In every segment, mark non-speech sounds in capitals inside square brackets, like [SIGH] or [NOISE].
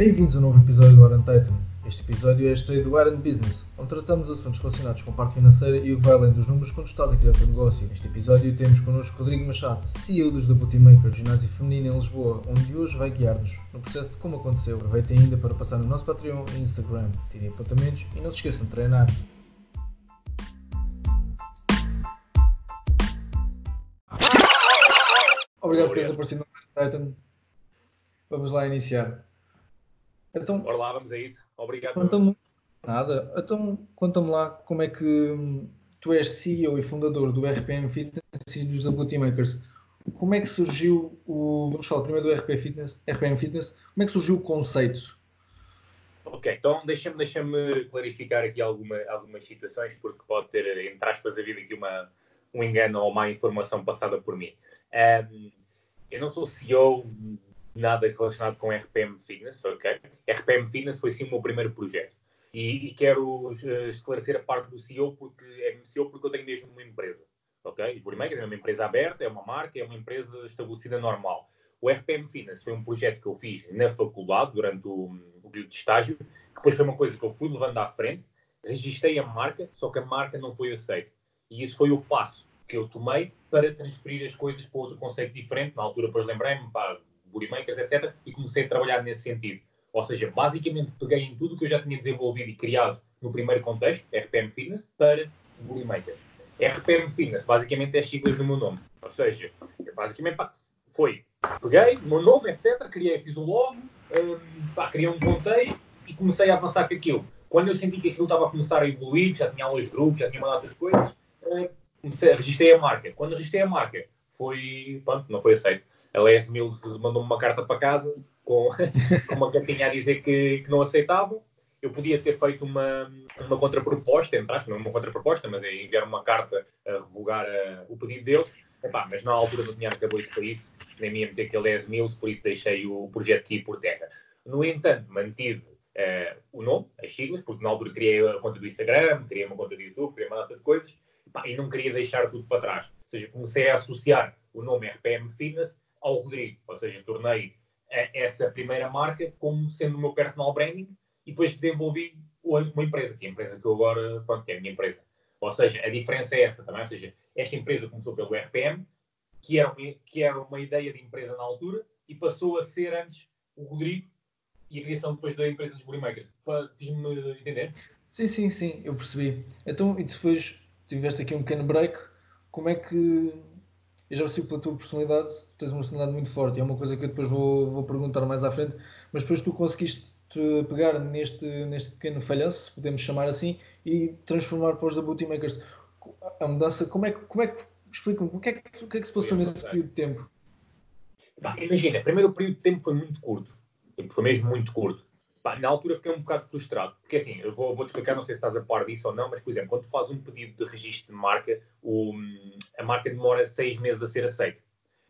Bem-vindos a um novo episódio do Iron Titan. Este episódio é a estreia do Iron Business, onde tratamos assuntos relacionados com a parte financeira e o que vai além dos números quando estás a criar o teu negócio. Neste episódio temos connosco Rodrigo Machado, CEO dos The Booty Maker, ginásio feminino em Lisboa, onde hoje vai guiar-nos no processo de como aconteceu. Aproveitem ainda para passar no nosso Patreon e Instagram, tirem apontamentos e não se esqueçam de treinar. Obrigado por teres aparecido no Iron Titan. Vamos lá iniciar. Então, Bora lá, vamos a isso. Obrigado. Conta-me nada. Então, conta-me lá como é que hum, tu és CEO e fundador do RPM Fitness e dos Beauty Makers. Como é que surgiu o. Vamos falar primeiro do RPM Fitness, RPM Fitness. Como é que surgiu o conceito? Ok, então deixa-me deixa clarificar aqui alguma, algumas situações, porque pode ter, entre aspas, havido aqui uma, um engano ou má informação passada por mim. Um, eu não sou CEO nada relacionado com RPM Fitness, ok? RPM Fitness foi sim o meu primeiro projeto. E, e quero uh, esclarecer a parte do CEO porque é CEO porque eu tenho mesmo uma empresa, ok? Bodymakers é uma empresa aberta, é uma marca, é uma empresa estabelecida normal. O RPM Fitness foi um projeto que eu fiz na faculdade durante o, o período de estágio, que depois foi uma coisa que eu fui levando à frente, registrei a marca, só que a marca não foi aceita. E isso foi o passo que eu tomei para transferir as coisas para outro conceito diferente. Na altura, depois lembrei-me, pá, Makers, etc. E comecei a trabalhar nesse sentido. Ou seja, basicamente peguei em tudo que eu já tinha desenvolvido e criado no primeiro contexto, RPM Fitness, para Makers. RPM Fitness, basicamente é as siglas do meu nome. Ou seja, basicamente pá, foi, peguei meu nome, etc. Criei, fiz um logo, um, pá, criei um contexto e comecei a avançar com aquilo. Quando eu senti que aquilo estava a começar a evoluir, já tinha aulas de grupos, já tinha uma data coisas, uh, comecei, registrei a marca. Quando registrei a marca, foi, pronto, não foi aceito a Les Mills mandou-me uma carta para casa com, [LAUGHS] com uma cartinha a dizer que, que não aceitavam. Eu podia ter feito uma, uma contraproposta, entraste, não uma contraproposta, mas é enviar uma carta a revogar a, o pedido deles. Epá, mas na altura não tinha arcabouço para isso, nem me ia meter aquele 10 mil, por isso deixei o projeto aqui por terra. No entanto, mantive uh, o nome, as siglas, porque na altura criei a conta do Instagram, criei uma conta do YouTube, criei uma data de coisas, e não queria deixar tudo para trás. Ou seja, comecei a associar o nome RPM Fitness ao Rodrigo. Ou seja, tornei essa primeira marca como sendo o meu personal branding e depois desenvolvi uma empresa, que é a empresa que eu agora, pronto, que é a minha empresa. Ou seja, a diferença é essa também. Ou seja, esta empresa começou pelo RPM, que era, uma, que era uma ideia de empresa na altura, e passou a ser antes o Rodrigo e a criação depois da empresa dos Bodymakers. Fiz-me entender? Sim, sim, sim, eu percebi. Então, e depois tiveste aqui um pequeno break. Como é que eu já percebi pela tua personalidade, tu tens uma personalidade muito forte, e é uma coisa que eu depois vou, vou perguntar mais à frente, mas depois tu conseguiste pegar neste, neste pequeno falhanço, se podemos chamar assim, e transformar para os da Booty Makers. A mudança, como é, como é que, explica-me, o que, é que, o que é que se passou nesse período de tempo? Bah, imagina, primeiro o período de tempo foi muito curto, foi mesmo muito curto. Pá, na altura fiquei um bocado frustrado, porque assim, eu vou, vou te explicar, não sei se estás a par disso ou não, mas por exemplo, quando tu fazes um pedido de registro de marca, o, a marca demora seis meses a ser aceita.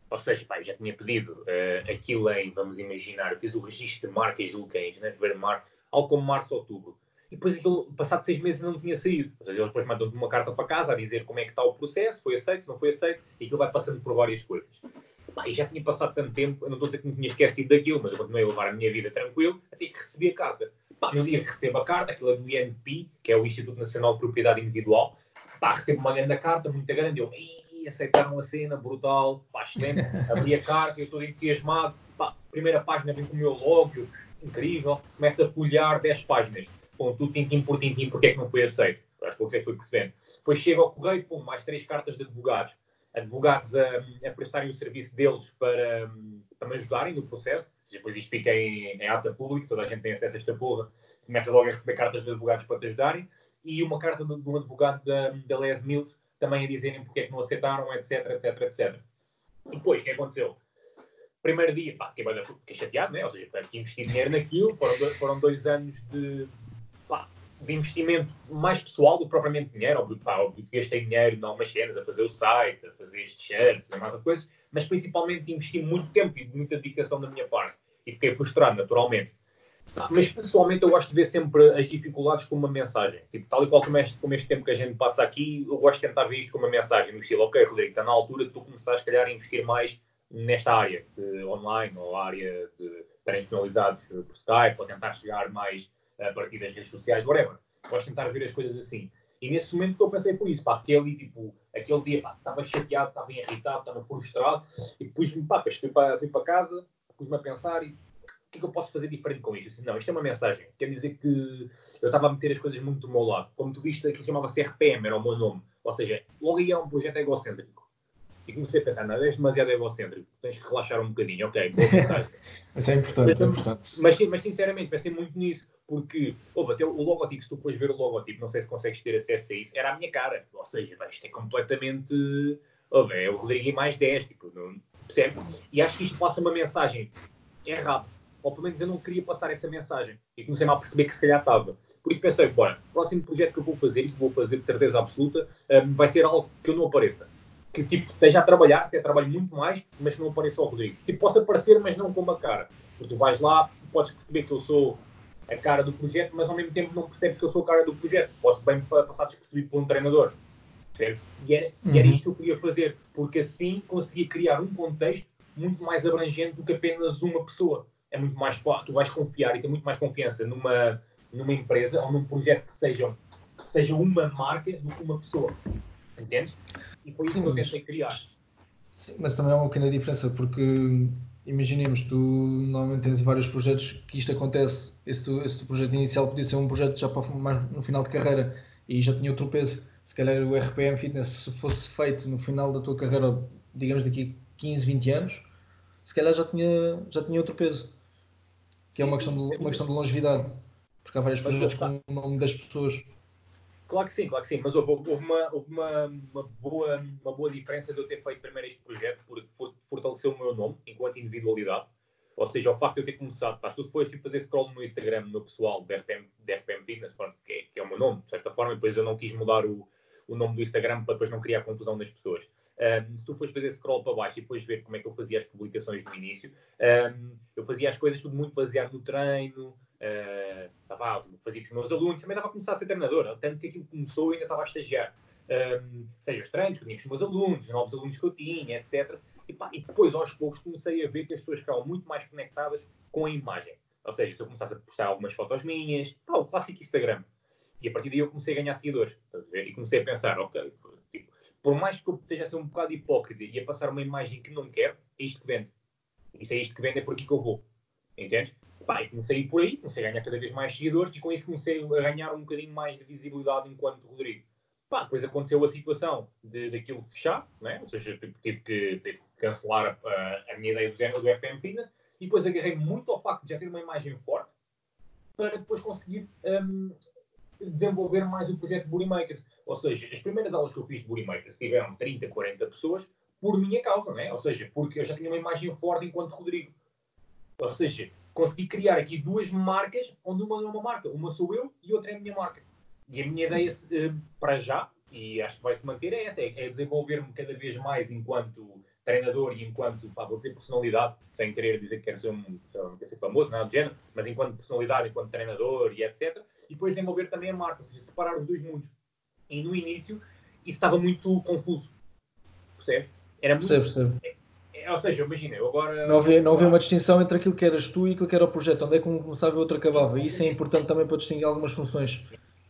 Ou seja, pá, eu já tinha pedido uh, aquilo em, vamos imaginar, eu fiz o registro de marca, julgo que é em janeiro, fevereiro, março, algo como março, outubro. E depois aquilo, passado seis meses, não tinha saído. Ou seja, eles depois mandam-te uma carta para casa a dizer como é que está o processo, foi aceito, não foi aceito, e aquilo vai passando por várias coisas. Pá, e já tinha passado tanto tempo, eu não estou a dizer que me tinha esquecido daquilo, mas eu continuei a levar a minha vida tranquilo, até que recebi a carta. Pá, no dia que recebo a carta, aquilo é do INP, que é o Instituto Nacional de Propriedade Individual, pá, recebo uma grande carta, muito grande, eu, aceitaram a cena, brutal, pá, excelente, abri a carta, eu estou entusiasmado, pá, primeira página vem com o meu logo, incrível, começa a folhear 10 páginas tudo tintim por tintim, porque é que não foi aceito. Acho que você foi percebendo. Depois chega ao correio, pum, mais três cartas de advogados. Advogados a, a prestarem o serviço deles para, me ajudarem no processo. Depois isto fica em, em ata pública, toda a gente tem acesso a esta porra. Começa logo a receber cartas de advogados para te ajudarem. E uma carta de, de um advogado da, da Les Mills também a dizerem porque é que não aceitaram, etc, etc, etc. Depois, o que aconteceu? Primeiro dia, pá, fiquei, fiquei chateado, né? ou seja, tive que investir dinheiro naquilo, foram dois, foram dois anos de, de investimento mais pessoal do que propriamente dinheiro. Óbvio, pá, óbvio que gastei dinheiro em algumas cenas, a fazer o site, a fazer este shirt, a fazer mais coisas, mas principalmente investi muito tempo e muita dedicação da minha parte. E fiquei frustrado, naturalmente. Mas pessoalmente eu gosto de ver sempre as dificuldades como uma mensagem. Tipo, tal e qual como este, como este tempo que a gente passa aqui, eu gosto de tentar ver isto como uma mensagem, no estilo, ok, Rodrigo, está na altura de tu começares, se calhar, a investir mais nesta área de online ou área de finalizados por Skype, ou tentar chegar mais a partir das redes sociais, whatever. Gosto tentar ver as coisas assim. E nesse momento que eu pensei foi isso, pá, fiquei ali, tipo, aquele dia, pá, estava chateado, estava irritado, estava frustrado, e depois, pá, depois fui para, fui para casa, pus-me a pensar e o que é que eu posso fazer diferente com isto? Assim, não, isto é uma mensagem. Quer dizer que eu estava a meter as coisas muito do meu lado. Como tu viste, aquilo chamava-se RPM, era o meu nome. Ou seja, logo aí é um projeto egocêntrico. E comecei a pensar, não, és demasiado egocêntrico, tens que relaxar um bocadinho, ok, boa [LAUGHS] Isso é importante, é importante. Mas, mas sinceramente, pensei muito nisso, porque, ouve, até o logotipo, se tu depois ver o logotipo, não sei se consegues ter acesso a isso, era a minha cara. Ou seja, isto é completamente. Ouve, é o Rodrigo e mais 10, tipo, não, percebe? E acho que isto passa uma mensagem errada ou pelo menos eu não queria passar essa mensagem. E comecei a perceber que se calhar estava. Por isso pensei, bora, próximo projeto que eu vou fazer, e que vou fazer de certeza absoluta, um, vai ser algo que eu não apareça. Que tipo, esteja a trabalhar, até trabalho muito mais, mas que não apareça ao Rodrigo. Tipo, possa aparecer, mas não com uma cara. Porque tu vais lá, podes perceber que eu sou a cara do projeto, mas ao mesmo tempo não percebes que eu sou a cara do projeto. Posso bem passar despercebido por um treinador. E era, uhum. e era isto que eu queria fazer, porque assim conseguia criar um contexto muito mais abrangente do que apenas uma pessoa é muito mais tu vais confiar e ter muito mais confiança numa, numa empresa ou num projeto que seja, que seja uma marca do que uma pessoa. Entendes? E foi isso Sim, que eu tentei criar. Sim, mas também há uma pequena diferença, porque imaginemos, tu normalmente tens vários projetos que isto acontece, esse, tu, esse projeto inicial podia ser um projeto já para mais no final de carreira e já tinha outro peso. Se calhar o RPM Fitness, se fosse feito no final da tua carreira, digamos daqui 15, 20 anos, se calhar já tinha, já tinha outro peso que é uma questão de, uma questão de longevidade, porque há vários projetos com o nome das pessoas. Claro que sim, claro que sim, mas houve, houve, uma, houve uma, uma, boa, uma boa diferença de eu ter feito primeiro este projeto, porque fortaleceu o meu nome enquanto individualidade. Ou seja, o facto de eu ter começado, pá, tu fores tipo, fazer scroll no Instagram, no pessoal de RPM, RPM Fitness, pronto, que, é, que é o meu nome, de certa forma, e depois eu não quis mudar o, o nome do Instagram para depois não criar confusão nas pessoas. Um, se tu fores fazer scroll para baixo e depois ver como é que eu fazia as publicações no início, um, eu fazia as coisas tudo muito baseado no treino, uh, tava, fazia com os meus alunos, também estava a começar a ser treinador, tanto que aquilo começou e ainda estava a estagiar. Um, ou seja, os treinos que eu tinha com os meus alunos, os novos alunos que eu tinha, etc. E, pá, e depois, aos poucos, comecei a ver que as pessoas ficavam muito mais conectadas com a imagem. Ou seja, se eu começasse a postar algumas fotos minhas, pá, o clássico Instagram. E a partir daí eu comecei a ganhar seguidores. E comecei a pensar, ok, por mais que eu esteja a ser um bocado hipócrita e a passar uma imagem que não quero, é isto que vende. E se é isto que vende, é por aqui que eu vou. Entendes? Pá, e comecei por aí, comecei a ganhar cada vez mais seguidores e com isso comecei a ganhar um bocadinho mais de visibilidade enquanto Rodrigo. Pá, depois aconteceu a situação de, daquilo fechar, né? ou seja, tive, tive que, tive que cancelar a, a, minha ideia do, do FM Fitness e depois agarrei muito ao facto de já ter uma imagem forte para depois conseguir um, desenvolver mais o projeto Booty Makers. Ou seja, as primeiras aulas que eu fiz de Booty Makers tiveram 30, 40 pessoas por minha causa, né? ou seja, porque eu já tinha uma imagem forte enquanto Rodrigo. Ou seja, consegui criar aqui duas marcas, onde uma é uma marca, uma sou eu e outra é a minha marca. E a minha ideia eh, para já, e acho que vai se manter, é essa: é, é desenvolver-me cada vez mais enquanto treinador e enquanto, pá, vou dizer personalidade, sem querer dizer que quero ser, um, quero ser famoso, nada do género, mas enquanto personalidade, enquanto treinador e etc. E depois desenvolver também a marca, ou seja, separar os dois mundos. E no início isso estava muito confuso. Percebe? Era muito. Percebo, percebo. É, ou seja, imagina, eu agora. Não havia, não havia uma distinção entre aquilo que eras tu e aquilo que era o projeto, onde é que um começava e o outro acabava. E isso é importante também para distinguir algumas funções.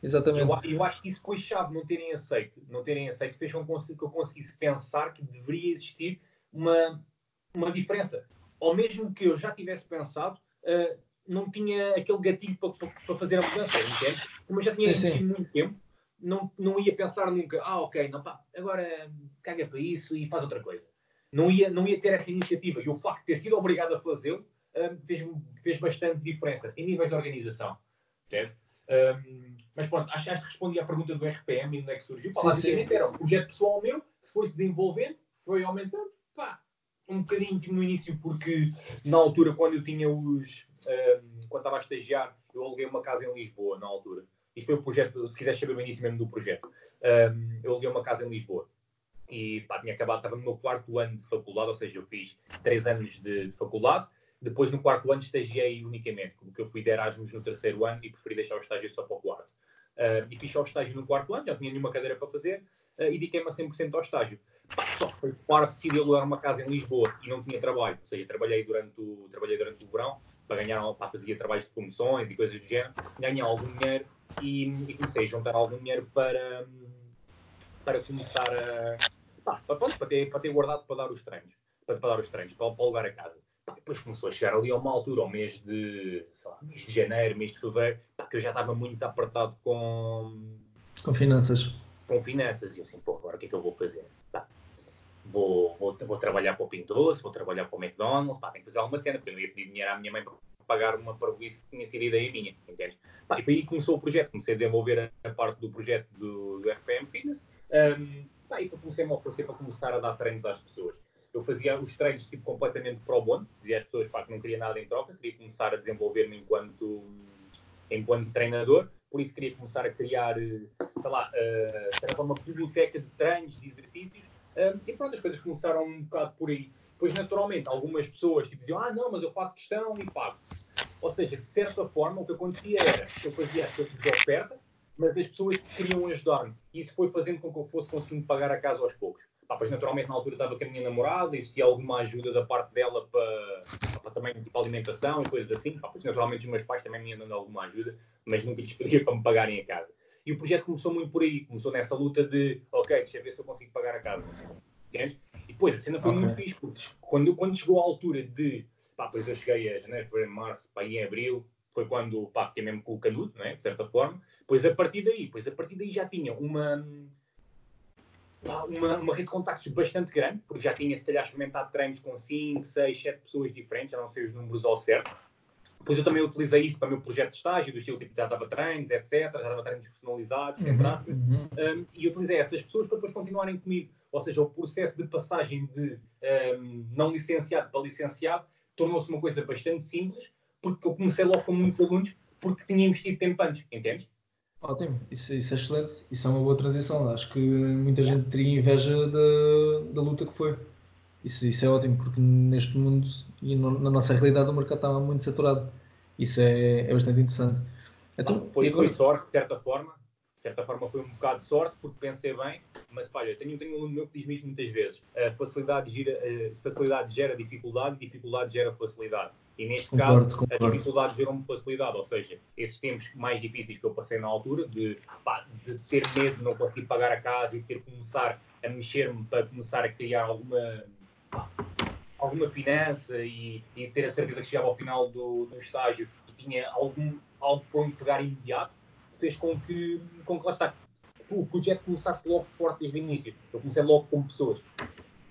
Exatamente. Eu, eu, acho que isso foi chave, não terem aceito, não terem aceito, fez com que eu conseguisse pensar que deveria existir uma, uma diferença. Ou mesmo que eu já tivesse pensado, uh, não tinha aquele gatilho para, para, fazer a mudança, entende? Como eu já tinha investido muito tempo, não, não ia pensar nunca, ah, ok, não, pá, agora caga para isso e faz outra coisa. Não ia, não ia ter essa iniciativa. E o facto de ter sido obrigado a fazê-lo uh, fez, fez bastante diferença em níveis de organização. Um, mas pronto, acho, acho que respondi à pergunta do RPM e onde é que surgiu. Pá, basicamente era um projeto pessoal meu que se foi-se desenvolvendo, foi aumentando. Pá, um bocadinho tipo, no início, porque na altura, quando eu tinha os. Um, quando estava a estagiar, eu aluguei uma casa em Lisboa, na altura. Isto foi o projeto, se quiser saber o início mesmo do projeto. Um, eu aluguei uma casa em Lisboa. E pá, tinha acabado, estava no meu quarto ano de faculdade, ou seja, eu fiz três anos de, de faculdade depois, no quarto ano, estagiei unicamente, porque eu fui de Erasmus no terceiro ano e preferi deixar o estágio só para o quarto. Uh, e fiz só o estágio no quarto ano, já tinha nenhuma cadeira para fazer, uh, e dediquei-me a 100% ao estágio. só que foi para decidi alugar uma casa em Lisboa e não tinha trabalho, ou seja, trabalhei durante o, trabalhei durante o verão, para ganhar, para fazer trabalhos de promoções e coisas do género, ganhar algum dinheiro e, e comecei a juntar algum dinheiro para, para começar a. Pá, para, para, ter, para ter guardado para dar os treinos, para, para dar os treinos, para, para alugar a casa. Pá, depois começou a chegar ali a uma altura, ao mês de, lá, mês de janeiro, mês de fevereiro, pá, que eu já estava muito apertado com. Com finanças. Com finanças. E eu assim, pô, agora o que é que eu vou fazer? Pá, vou, vou, vou trabalhar para o Pinto Doce, vou trabalhar para o McDonald's, pá, tenho que fazer alguma cena, porque eu não ia pedir dinheiro à minha mãe para pagar uma parvoíce que tinha sido ideia minha, entendes? Pá, e foi aí que começou o projeto, comecei a desenvolver a, a parte do projeto do, do RPM Fitness, um, pá, e comecei-me a oferecer para começar a dar treinos às pessoas. Eu fazia os treinos tipo, completamente pro bono, dizia às pessoas pá, que não queria nada em troca, queria começar a desenvolver-me enquanto, enquanto treinador, por isso queria começar a criar, sei lá, uh, uma biblioteca de treinos, de exercícios, um, e pronto, as coisas começaram um bocado por aí. Pois, naturalmente, algumas pessoas tipo, diziam, ah, não, mas eu faço questão e pago. Ou seja, de certa forma, o que acontecia era que eu fazia as coisas de oferta, mas as pessoas que queriam ajudar-me. E isso foi fazendo com que eu fosse conseguindo pagar a casa aos poucos. Ah, pois, naturalmente, na altura estava com a minha namorada e se alguma ajuda da parte dela para, para também tipo alimentação e coisas assim. Ah, pois, naturalmente, os meus pais também me iam dando alguma ajuda, mas nunca lhes pedia [LAUGHS] para me pagarem a casa. E o projeto começou muito por aí. Começou nessa luta de, ok, deixa eu ver se eu consigo pagar a casa. Entendes? E depois a cena foi okay. muito fixe, porque quando, quando chegou a altura de. Pá, depois eu cheguei a janeiro, fevereiro, março, pá, em abril, foi quando pá, fiquei mesmo com o canudo, né, de certa forma. Pois a partir daí, pois a partir daí já tinha uma. uma, uma rede de contactos bastante grande, porque já tinha, se calhar, experimentado treinos com 5, 6, 7 pessoas diferentes, já não sei os números ao certo. Depois eu também utilizei isso para o meu projeto de estágio, do estilo tipo, já estava treinos, etc. Já estava treinos personalizados, uhum, aspas. Uhum. Um, e utilizei essas pessoas para depois continuarem comigo. Ou seja, o processo de passagem de um, não licenciado para licenciado tornou-se uma coisa bastante simples, porque eu comecei logo com muitos alunos, porque tinha investido tempo antes, entendes? Ótimo, isso, isso é excelente, isso é uma boa transição. Acho que muita gente teria inveja da, da luta que foi. Isso, isso é ótimo, porque neste mundo e no, na nossa realidade o mercado estava muito saturado. Isso é, é bastante interessante. Então, foi, agora... foi sorte, de certa forma. De certa forma foi um bocado de sorte, porque pensei bem, mas olha, tenho, tenho um aluno meu que diz-me isto muitas vezes: a facilidade, gira, a facilidade gera dificuldade dificuldade gera facilidade. E neste concordo, caso, concordo. a dificuldade gerou-me facilidade, ou seja, esses tempos mais difíceis que eu passei na altura, de, pá, de ter medo de não conseguir pagar a casa e ter que começar a mexer-me para começar a criar alguma alguma finança e, e, ter a certeza que chegava ao final do, do estágio e tinha algum, algo para onde pegar imediato, fez com que, com que lá está, o projeto começasse logo forte desde o início. Eu comecei logo com pessoas.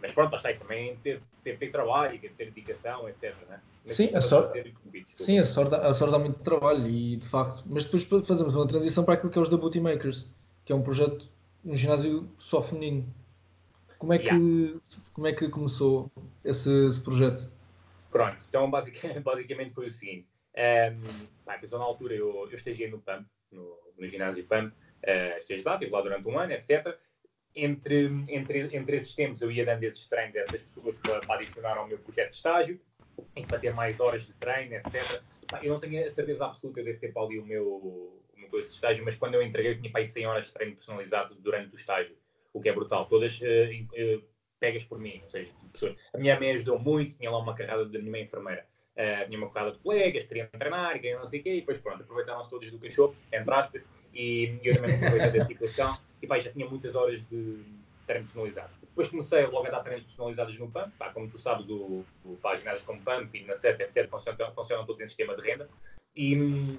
Mas pronto, lá está, isso também teve, teve ter trabalho, teve ter dedicação, etc. Né? Sim, a sorte, sim a, sorte, a sorte dá muito trabalho e de facto. Mas depois fazemos uma transição para aquilo que é os da Booty Makers, que é um projeto, um ginásio só feminino. Como é que, yeah. como é que começou esse, esse, projeto? Pronto, então basicamente, [LAUGHS] basicamente foi o seguinte. Um, pá, então, na altura eu, eu estagiei no PAMP, no, no ginásio PAMP, uh, estagiei lá, estive lá durante um ano, etc. Entre, entre, entre esses tempos eu ia dando esses treinos a essas pessoas para, para adicionar ao meu projeto de estágio, para ter mais horas de treino, etc. Eu não tenho a certeza absoluta de ter para ali o meu, o meu coisa de estágio, mas quando eu entreguei eu tinha para aí 100 horas de treino personalizado durante o estágio o que é brutal. Todas uh, uh, pegas por mim, ou seja, tipo, a minha mãe ajudou muito, tinha lá uma carrada da minha mãe enfermeira. Uh, tinha uma carrada de colegas, queriam treinar, queriam não sei o quê, e depois pronto, aproveitaram-se todos do cachorro, entre aspas, e eu também aproveitei da situação, e pá, já tinha muitas horas de treino personalizado. Depois comecei logo a dar treinos personalizados no PAMP, pá, como tu sabes, o, o, pá, ginásios como PAMP e na SET, etc, funcionam, funcionam todos em sistema de renda, e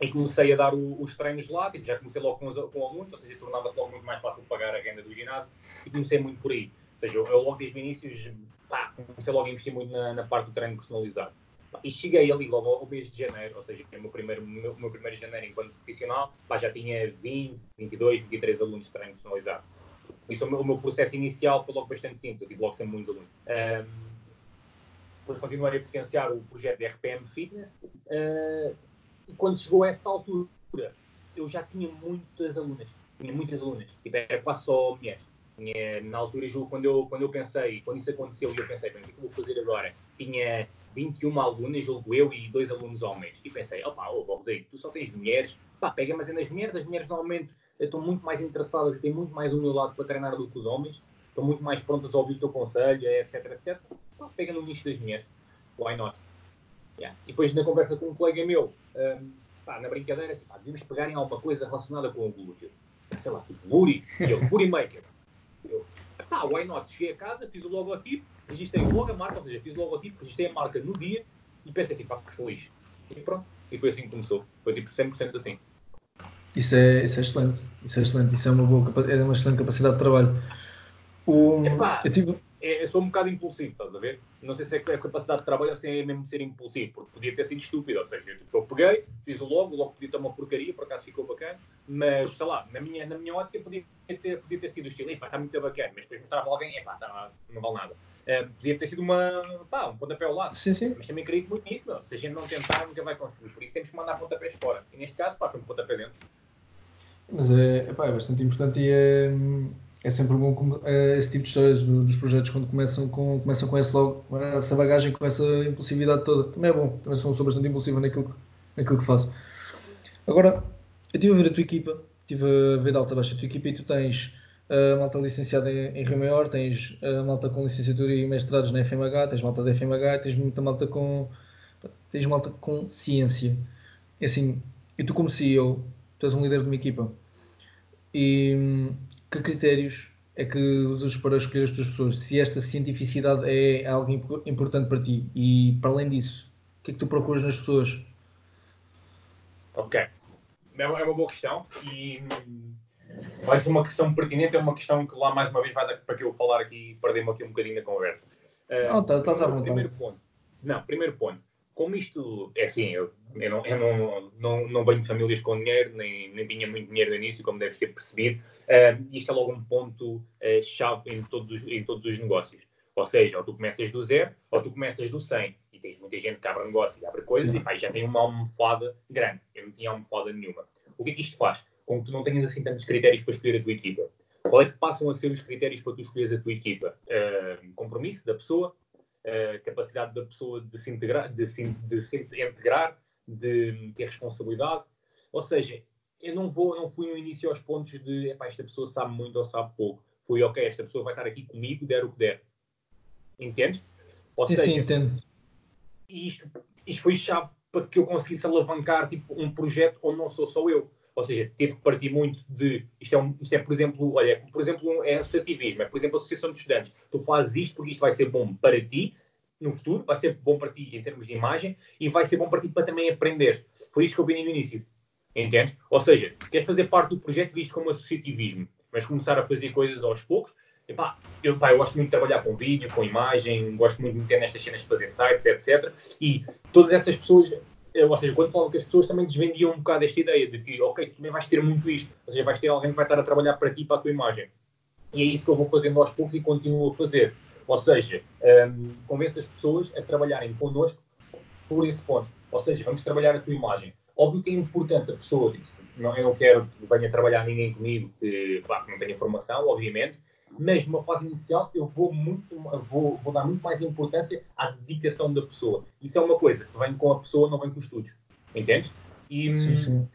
e comecei a dar o, os treinos lá, tipo, já comecei logo com, os, com alunos, ou seja, tornava-se logo muito mais fácil pagar a renda do ginásio e comecei muito por aí. Ou seja, eu, eu logo desde o início pá, comecei logo a investir muito na, na parte do treino personalizado. E cheguei ali logo ao mês de janeiro, ou seja, o meu primeiro, meu, meu primeiro janeiro enquanto profissional, pá, já tinha 20, 22, 23 alunos treino personalizado. Isso, o meu, o meu processo inicial foi logo bastante simples, eu tive logo sempre muitos alunos. Um, depois continuei a potenciar o projeto de RPM Fitness. Uh, e quando chegou a essa altura, eu já tinha muitas alunas. Tinha muitas alunas. Tipo, era quase só mulheres. Tinha, na altura, quando eu, quando eu pensei, quando isso aconteceu, eu pensei, bem, o que é eu vou fazer agora? Tinha 21 alunas, julgo eu, e dois alunos homens. E pensei, opá, oh, Rodrigo, tu só tens mulheres, pá, pega mas é nas mulheres, as mulheres normalmente estão muito mais interessadas e têm muito mais humildade para treinar do que os homens, estão muito mais prontas a ouvir o teu conselho, etc, etc. Pá, pega no nicho das mulheres, why not? Yeah. E depois na conversa com um colega meu, um, pá, na brincadeira, assim, pá, devíamos pegar em alguma coisa relacionada com o glúteo. Sei lá, tipo Buri, e eu, Buri Maker. Eu, pá, why not? Cheguei a casa, fiz o logotipo, registrei logo a marca, ou seja, fiz o logotipo, registrei a marca no dia e pensei assim, pá, que se lixe. E pronto. E foi assim que começou. Foi tipo 100% assim. Isso é, isso é excelente. Isso é excelente. Isso é uma, boa, é uma excelente capacidade de trabalho. O, Epá, eu tive é, eu sou um bocado impulsivo, estás a ver? Não sei se é, é capacidade de trabalho ou se é mesmo ser impulsivo, porque podia ter sido estúpido. Ou seja, eu, tipo, eu peguei, fiz o logo, logo podia ter uma porcaria, por acaso ficou bacana, mas sei lá, na minha, na minha ótica podia ter, podia ter sido o estilo, pá, está muito bacana, mas depois mostrava alguém, é pá, tá, não vale nada. Uh, podia ter sido uma, pá, um pontapé ao lado. Sim, sim. Mas também acredito muito nisso, não. se a gente não tentar, nunca vai conseguir. Por isso temos que mandar pontapés fora. E neste caso, pá, foi um pontapé dentro. Mas é, epá, é bastante importante e é é sempre bom uh, esse tipo de histórias do, dos projetos quando começam com, começam com esse logo, essa bagagem, com essa impulsividade toda. Também é bom, também sou, sou bastante impulsivo naquilo, que, naquilo que faço. Agora, eu estive a ver a tua equipa, estive a ver de alta baixa a tua equipa e tu tens malta licenciada em, em Rio Maior, tens uh, malta com licenciatura e mestrados na FMH, tens malta da FMH, tens muita malta com tens malta com ciência. É assim, e tu como CEO, tu és um líder de uma equipa e que critérios é que usas para escolher as tuas pessoas? Se esta cientificidade é algo importante para ti e, para além disso, o que é que tu procuras nas pessoas? Ok. É uma boa questão e vai ser uma questão pertinente, é uma questão que lá mais uma vez vai dar para que eu falar aqui e perder-me aqui um bocadinho na conversa. Não, uh, estás à vontade. Primeiro ponto. Não, primeiro ponto. Como isto é assim, eu, eu, não, eu não, não, não venho de famílias com dinheiro, nem, nem tinha muito dinheiro no início, como deves ter percebido. Uh, isto é logo um ponto-chave uh, em, todos os, em todos os negócios. Ou seja, ou tu começas do zero, ou tu começas do 100. E tens muita gente que abre negócio e abre coisas Sim. e pá, já tem uma almofada grande. Eu não tinha almofada nenhuma. O que é que isto faz? Com que tu não tenhas assim tantos critérios para escolher a tua equipa. Qual é que passam a ser os critérios para tu escolheres a tua equipa? Uh, compromisso da pessoa, uh, capacidade da pessoa de se, integrar, de, se, de se integrar, de ter responsabilidade. Ou seja, eu não vou, não fui no início aos pontos de esta pessoa sabe muito ou sabe pouco. Fui, ok, esta pessoa vai estar aqui comigo, der o que der. Entendes? Ou sim, seja, sim, entendo. Isto, isto foi chave para que eu conseguisse alavancar tipo, um projeto onde não sou só eu. Ou seja, teve que partir muito de. Isto é, um, isto é por exemplo, olha, por exemplo, é associativismo, é por exemplo, a associação de estudantes. Tu fazes isto porque isto vai ser bom para ti no futuro, vai ser bom para ti em termos de imagem e vai ser bom para ti para também aprender. Foi isto que eu vi no início. Entende? Ou seja, queres fazer parte do projeto visto como associativismo, mas começar a fazer coisas aos poucos. Epá, eu, pá, eu gosto muito de trabalhar com vídeo, com imagem, gosto muito de meter nestas cenas de fazer sites, etc. E todas essas pessoas, ou seja, quando falo com as pessoas também desvendiam um bocado esta ideia de que, ok, tu também vais ter muito isto, ou seja, vais ter alguém que vai estar a trabalhar para ti, para a tua imagem. E é isso que eu vou fazendo aos poucos e continuo a fazer. Ou seja, um, convenço as pessoas a trabalharem connosco por esse ponto. Ou seja, vamos trabalhar a tua imagem. Óbvio que é importante a pessoa, tipo, não, eu não quero que venha trabalhar ninguém comigo que, pá, que não tenha formação, obviamente, mas numa fase inicial eu vou, muito, vou, vou dar muito mais importância à dedicação da pessoa. Isso é uma coisa que vem com a pessoa, não vem com os estudos. Entendes? E, sim, sim.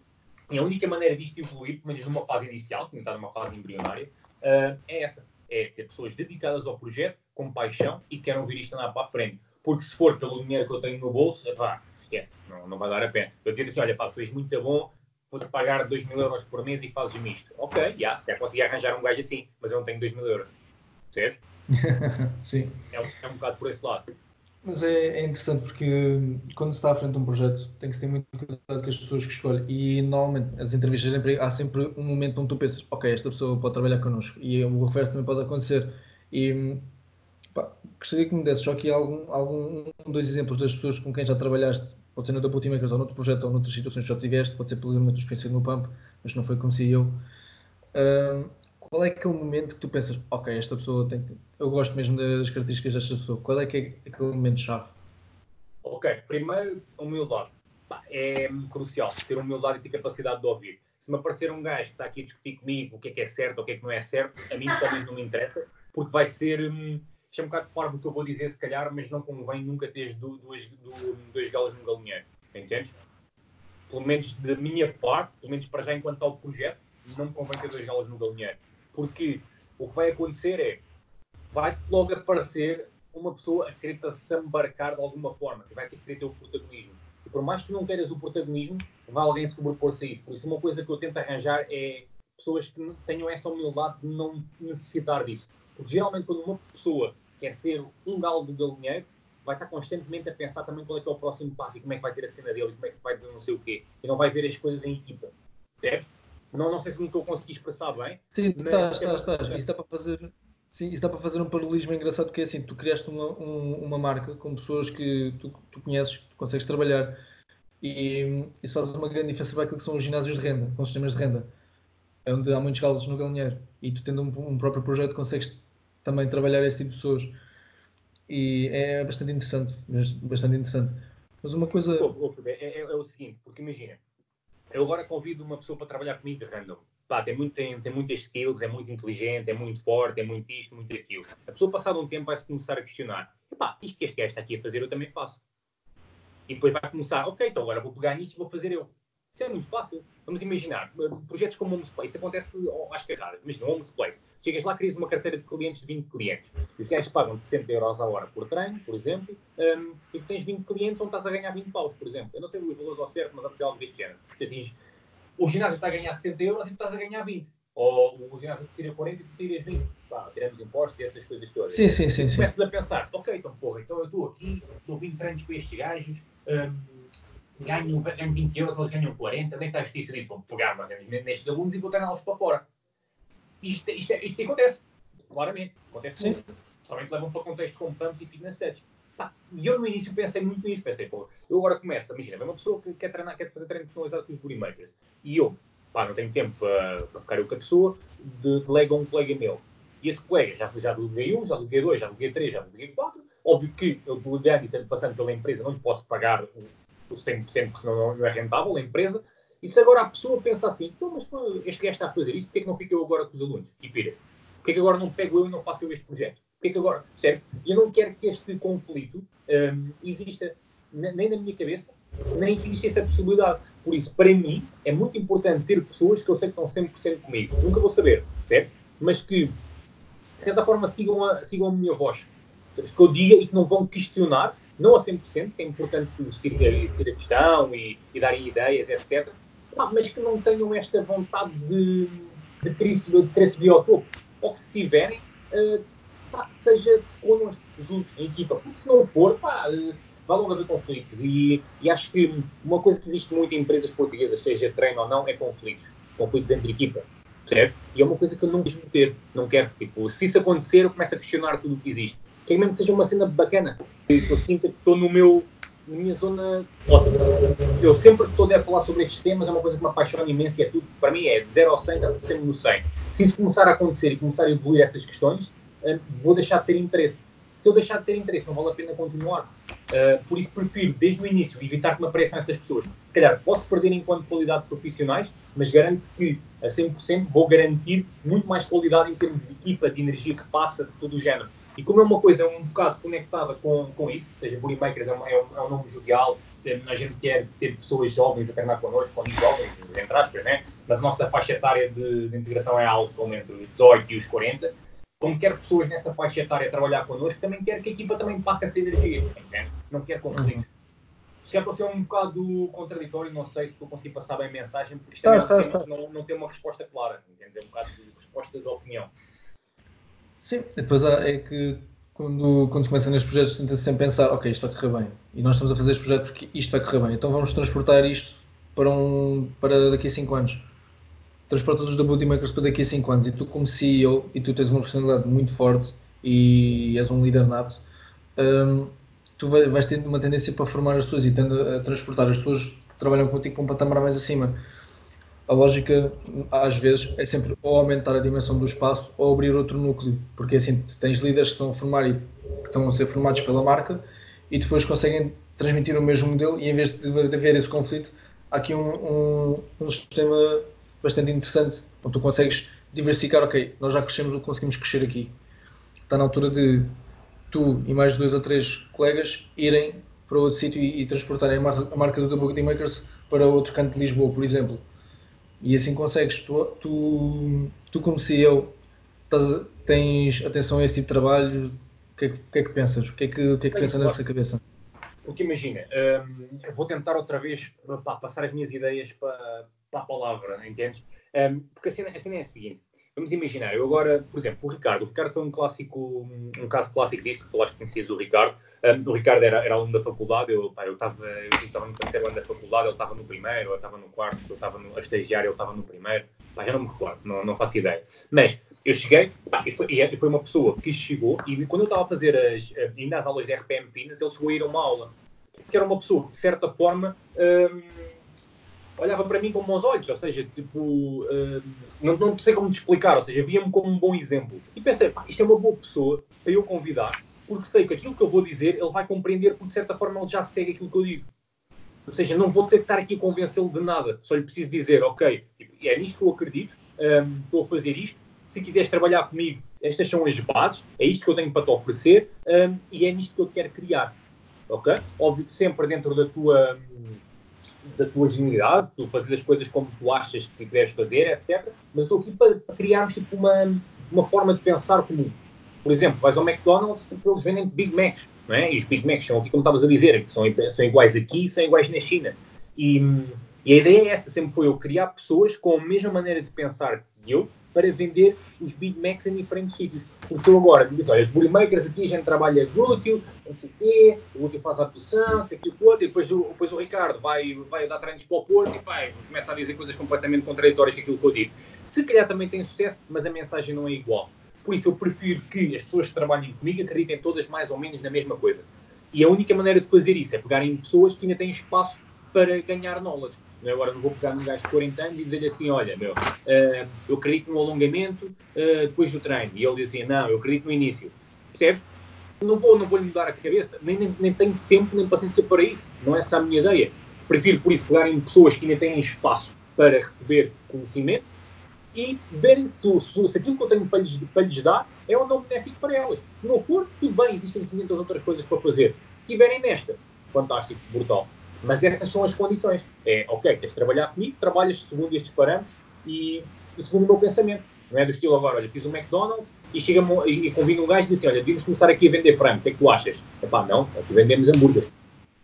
e a única maneira disto evoluir, pelo menos numa fase inicial, que não está numa fase embrionária, uh, é essa. É ter pessoas dedicadas ao projeto, com paixão e que queiram ver isto andar para a frente. Porque se for pelo dinheiro que eu tenho no bolso, pá, esquece, não, não vai dar a pena. Eu digo assim, olha, pá, és muito bom, vou-te pagar 2 mil euros por mês e fazes-me isto. Ok, já, yeah, se consegui arranjar um gajo assim, mas eu não tenho 2 mil euros. Certo? [LAUGHS] Sim. É, é um bocado por esse lado. Mas é, é, interessante porque quando se está à frente de um projeto tem que se ter muito cuidado com as pessoas que escolhe e normalmente as entrevistas sempre, há sempre um momento onde tu pensas ok, esta pessoa pode trabalhar connosco e o reverso também pode acontecer e gostaria que me desse só aqui algum, algum dois exemplos das pessoas com quem já trabalhaste pode ser no da Makers ou noutro projeto ou noutras situações que já tiveste, pode ser pelo menos experiência no Pump, mas não foi como. Uh, qual é aquele momento que tu pensas, ok, esta pessoa tem eu gosto mesmo das características desta pessoa, qual é que é aquele momento-chave? Ok, primeiro, humildade. É crucial, ter humildade e ter capacidade de ouvir. Se me aparecer um gajo que está aqui a discutir comigo o que é que é certo ou o que é que não é certo, a mim pessoalmente não me interessa, porque vai ser. Hum, isto é um bocado do que eu vou dizer, se calhar, mas não convém nunca ter duas, duas galas no galinheiro. Entendes? Pelo menos da minha parte, pelo menos para já enquanto tal projeto, não convém ter duas galas no galinheiro. Porque o que vai acontecer é, vai logo aparecer uma pessoa a querer se embarcar de alguma forma, que vai ter que querer ter o protagonismo. E por mais que não queiras o protagonismo, vai alguém sobrepor-se a isso. Por isso, uma coisa que eu tento arranjar é pessoas que tenham essa humildade de não necessitar disso. Porque geralmente, quando uma pessoa quer ser um galo do galinheiro, vai estar constantemente a pensar também qual é que é o próximo passo e como é que vai ter a cena dele e como é que vai não sei o quê. E não vai ver as coisas em equipa. Certo? Não, não sei se me estou a conseguir expressar bem. Sim, estás, estás, estás. Isso dá para fazer. Sim, isso dá para fazer um paralelismo engraçado porque é assim, tu criaste uma, um, uma marca com pessoas que tu, tu conheces, que tu consegues trabalhar e isso faz uma grande diferença para aquilo que são os ginásios de renda, com sistemas de renda, onde há muitos galos no galinheiro e tu tendo um, um, próprio projeto consegues também trabalhar esse tipo de pessoas e é bastante interessante, bastante interessante. Mas uma coisa... É, é, é o seguinte, porque imagina, eu agora convido uma pessoa para trabalhar comigo de random. Pá, tem, muito, tem, tem muitas skills, é muito inteligente, é muito forte, é muito isto, muito aquilo. A pessoa, passado um tempo, vai-se começar a questionar: pá, isto que este gajo está aqui a fazer, eu também faço. E depois vai começar: ok, então agora vou pegar nisto e vou fazer eu. Isso é muito fácil. Vamos imaginar, eh, projetos como o Homes Place, acontece às carradas. Imagina, Homes Place. Chegas lá, crias uma carteira de clientes de 20 clientes. Os gajos pagam 60 euros a hora por treino, por exemplo, um, e tu tens 20 clientes onde estás a ganhar 20 paus, por exemplo. Eu não sei os valores ao certo, mas há algo deste género. Você diz, o ginásio está a ganhar 60 euros e tu estás a ganhar 20. Ou o ginásio te tira 40 e tu tiras 20. Pá, tiramos impostos e essas coisas todas. Sim, sim, sim. Começas a pensar, ok, então porra, então eu estou aqui, estou 20 treinos para estes gajos, um, ganham, ganham 20 euros, eles ganham 40, onde é que está a justiça disso? Vou pegar mas nestes alunos e vou treiná-los para fora. Isto, isto, isto, isto acontece, claramente. Acontece muito. Somente levam para contextos como PAMs e fitness sets. E eu no início pensei muito nisso, pensei, pô, eu agora começo, imagina, vem uma pessoa que quer treinar, quer fazer treino personalizado com os bodymakers, e eu, pá, não tenho tempo para, para ficar eu com a pessoa, de, delega um colega meu. E esse colega, já, já deleguei um, já deleguei dois, já deleguei três, já deleguei quatro, óbvio que eu delegando e passando pela empresa, não lhe posso pagar o 100%, porque senão não é rentável a empresa. E se agora a pessoa pensa assim, então, mas este gajo está a fazer isto, porquê é que não fica eu agora com os alunos? E pira-se. Porquê é que agora não pego eu e não faço eu este projeto? Porquê é que agora, certo? E eu não quero que este conflito um, exista nem na minha cabeça, nem que exista essa possibilidade. Por isso, para mim, é muito importante ter pessoas que eu sei que estão 100% comigo. Nunca vou saber, certo? Mas que, de certa forma, sigam a, sigam a minha voz. Que eu diga e que não vão questionar não a 100%, que é importante seguir, seguir a questão e, e darem ideias, etc. Mas que não tenham esta vontade de, de, querer, de topo. Ou que se tiverem, uh, pá, seja connosco, juntos, em equipa. Porque se não for, pá, uh, vai logo haver conflitos. E, e, acho que uma coisa que existe muito em empresas portuguesas, seja treino ou não, é conflitos. Conflitos entre equipa. Certo? E é uma coisa que eu não quis meter. Não quero. Tipo, se isso acontecer, eu começo a questionar tudo o que existe que mesmo que seja uma cena bacana. Eu sinto que estou no meu, na minha zona ótima. Eu sempre que estou a falar sobre estes temas, é uma coisa que me apaixona imenso e é tudo, para mim, é de 0 ao 100, está sempre no 100. Se isso começar a acontecer e começar a evoluir essas questões, uh, vou deixar de ter interesse. Se eu deixar de ter interesse, não vale a pena continuar. Uh, por isso prefiro, desde o início, evitar que me apareçam essas pessoas. Se calhar posso perder enquanto qualidade de profissionais, mas garanto que a 100% vou garantir muito mais qualidade em termos de equipa, de energia que passa, de todo o género. E como é uma coisa um bocado conectada com, com isso, ou seja, Bully Makers é um, é, um, é um nome jovial, a gente quer ter pessoas jovens a treinar connosco, quando jovens, entre aspas, né? mas a nossa faixa etária de, de integração é alta, como entre os 18 e os 40. Como quer pessoas nessa faixa etária trabalhar connosco, também quer que a equipa também passe essa energia, entende? não quer conflito. Se é para ser um bocado contraditório, não sei se estou conseguir passar bem a mensagem, porque isto tá, é tá, Não, não tem uma resposta clara, entende? É um bocado de resposta de opinião. Sim, depois é que quando, quando se começa nestes projetos tenta-se sempre pensar, ok, isto vai correr bem. E nós estamos a fazer este projeto porque isto vai correr bem. Então vamos transportar isto para, um, para daqui a 5 anos. Transporta os da Makers para daqui a 5 anos. E tu como CEO, e tu tens uma personalidade muito forte e és um líder nato, um, tu vai, vais tendo uma tendência para formar as pessoas e tendo a transportar as pessoas que trabalham contigo para um patamar mais acima a lógica às vezes é sempre ou aumentar a dimensão do espaço ou abrir outro núcleo, porque assim tens líderes que estão a formar e que estão a ser formados pela marca e depois conseguem transmitir o mesmo modelo e em vez de haver esse conflito, há aqui um, um, um sistema bastante interessante, onde tu consegues diversificar, ok, nós já crescemos o conseguimos crescer aqui. Está na altura de tu e mais dois ou três colegas irem para outro sítio e, e transportarem a marca, a marca do Book Makers para outro canto de Lisboa, por exemplo e assim consegues. Tu, tu, tu como CEO, estás, tens atenção a esse tipo de trabalho, O que, é que, que, é que pensas? O que é que, que, é que pensa nessa cabeça? Porque imagina, um, vou tentar outra vez pá, passar as minhas ideias para, para a palavra, entendes? Um, porque a cena, a cena é a seguinte: vamos imaginar, eu agora, por exemplo, o Ricardo, o Ricardo foi um clássico, um caso clássico disto, falaste que conhecias o Ricardo. Um, o Ricardo era, era aluno da faculdade, eu estava eu eu no terceiro ano da faculdade, ele estava no primeiro, eu estava no quarto, eu estava a estagiário, ele estava no primeiro, pá, já não me recordo, não, não faço ideia. Mas eu cheguei, pá, e, foi, e foi uma pessoa que chegou, e quando eu estava a fazer as, ainda as aulas de RPM Pinas, ele chegou a ir a uma aula, que era uma pessoa que, de certa forma, olhava para mim com bons olhos, ou seja, tipo, uh, não, não sei como te explicar, ou seja, via-me como um bom exemplo. E pensei, pá, isto é uma boa pessoa para eu convidar, porque sei que aquilo que eu vou dizer ele vai compreender, porque de certa forma ele já segue aquilo que eu digo. Ou seja, não vou ter que estar aqui a convencê-lo de nada, só lhe preciso dizer, ok, é nisto que eu acredito, um, estou a fazer isto, se quiseres trabalhar comigo, estas são as bases, é isto que eu tenho para te oferecer um, e é nisto que eu quero criar. Ok? Óbvio que sempre dentro da tua da tua genialidade, tu fazes as coisas como tu achas que deves fazer, etc. Mas estou aqui para, criarmos tipo, uma, uma forma de pensar comum. Por exemplo, vais ao McDonald's e tipo, eles vendem Big Macs, não é? E os Big Macs são aqui, como estavas a dizer, são, são iguais aqui e são iguais na China. E, e a ideia é essa, sempre foi eu criar pessoas com a mesma maneira de pensar que eu, para vender os Big Macs em diferentes sítios. Eu agora diz, olha, os Bully Makers aqui a gente trabalha glúteo, não sei o quê, o glúteo faz a abdução, sei o que o e depois depois o Ricardo vai, vai dar treinos para o Porto e vai, começa a dizer coisas completamente contraditórias com aquilo que eu digo. Se calhar também tem sucesso, mas a mensagem não é igual. Por isso eu prefiro que as pessoas que trabalhem comigo acreditem todas mais ou menos na mesma coisa. E a única maneira de fazer isso é pegarem pessoas que ainda têm espaço para ganhar knowledge. Agora não vou pegar num gajo de 40 anos e dizer-lhe assim: olha, meu, uh, eu acredito no alongamento uh, depois do treino. E ele diz assim: não, eu acredito no início. Percebes? Não vou, não vou lhe mudar a cabeça, nem, nem, nem tenho tempo nem paciência para isso. Não é essa a minha ideia. Prefiro, por isso, pegarem pessoas que ainda têm espaço para receber conhecimento e verem se, se, se aquilo que eu tenho para lhes, para lhes dar é ou não benéfico para elas. Se não for, tudo bem, existem 500 outras coisas para fazer. Se estiverem nesta, fantástico, brutal. Mas essas são as condições. É, ok, queres trabalhar comigo, trabalhas segundo estes parâmetros e, e segundo o meu pensamento. Não é do estilo agora, olha, fiz um McDonald's e, chega e, convido um gajo e diz assim, olha, devíamos começar aqui a vender frango, o que é que tu achas? Epá, não, aqui vendemos hambúrguer.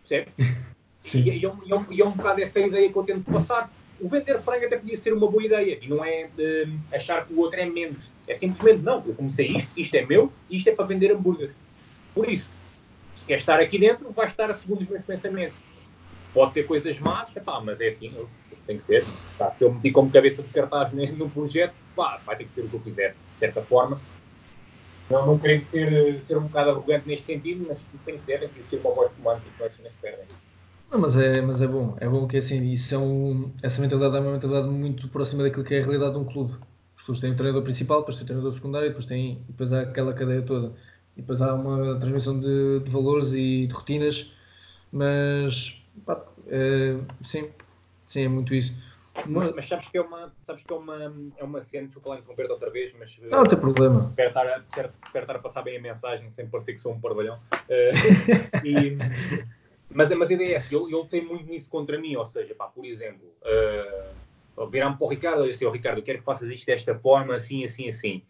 Percebes? [LAUGHS] Sim. E, e, é, e, é, e é um bocado essa ideia que eu tento passar. O vender frango até podia ser uma boa ideia e não é de achar que o outro é menos. É simplesmente, não, eu comecei isto, isto é meu e isto é para vender hambúrguer. Por isso, se quer estar aqui dentro, vai estar segundo os meus pensamentos Pode ter coisas más, epá, mas é assim, tem que ser. Tá, se eu meti como cabeça de cartaz no projeto, pá, vai ter que ser o que eu quiser, de certa forma. Não, não querendo ser, ser um bocado arrogante neste sentido, mas tem que ser, tem que ser uma voz comando que as nas pernas. Não, mas é, mas é bom, é bom que assim, isso é um, essa mentalidade é uma mentalidade muito próxima daquilo que é a realidade de um clube. Os clubes têm o treinador principal, depois tem o treinador secundário, depois, tem, depois há aquela cadeia toda. E depois há uma transmissão de, de valores e de rotinas, mas Pá, uh, sim, sim, é muito isso. Mas, mas, sabes que é uma, sabes que é uma, é uma cena, desculpa lá interromper outra vez, mas. Não, não tem problema. Quero estar, a, quero, quero estar a passar bem a mensagem sem parecer que sou um parvalhão. Uh, [LAUGHS] e, mas, mas a ideia é essa, ele, ele tem muito nisso contra mim, ou seja, pá, por exemplo, uh, virar-me para o Ricardo e dizer, oh, Ricardo, eu quero que faças isto desta forma, assim, assim, assim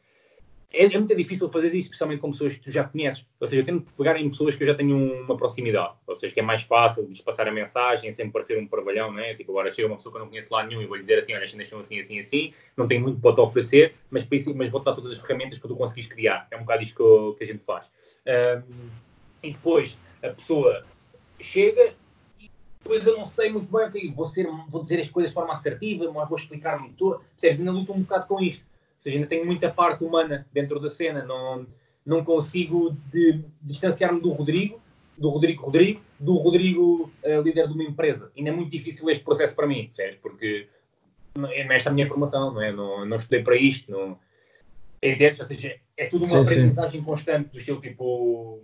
é, é, muito difícil fazer isso, especialmente com pessoas que tu já conheces. Ou seja, eu tento pegar em pessoas que eu já tenho uma proximidade. Ou seja, que é mais fácil de passar a mensagem sem parecer um parvalhão, não é? Tipo, agora chega uma pessoa que eu não conheço lá nenhum e vou-lhe dizer assim: olha, as cenas são assim, assim, assim, não tenho muito para te oferecer, mas, mas vou-te dar todas as ferramentas para tu conseguires criar. É um bocado isto que, que a gente faz. Um, e depois a pessoa chega e depois eu não sei muito bem, okay, vou, ser, vou dizer as coisas de forma assertiva, mas vou explicar-me tudo. Percebes? Ainda luto um bocado com isto ou seja, ainda tenho muita parte humana dentro da cena, não, não consigo distanciar-me do Rodrigo, do Rodrigo Rodrigo, do Rodrigo uh, líder de uma empresa. Ainda é muito difícil este processo para mim, percebes? Porque é esta a minha formação, não é? Não, não estudei para isto, não... Entendes? Ou seja, é tudo uma sim, aprendizagem sim. constante, do estilo tipo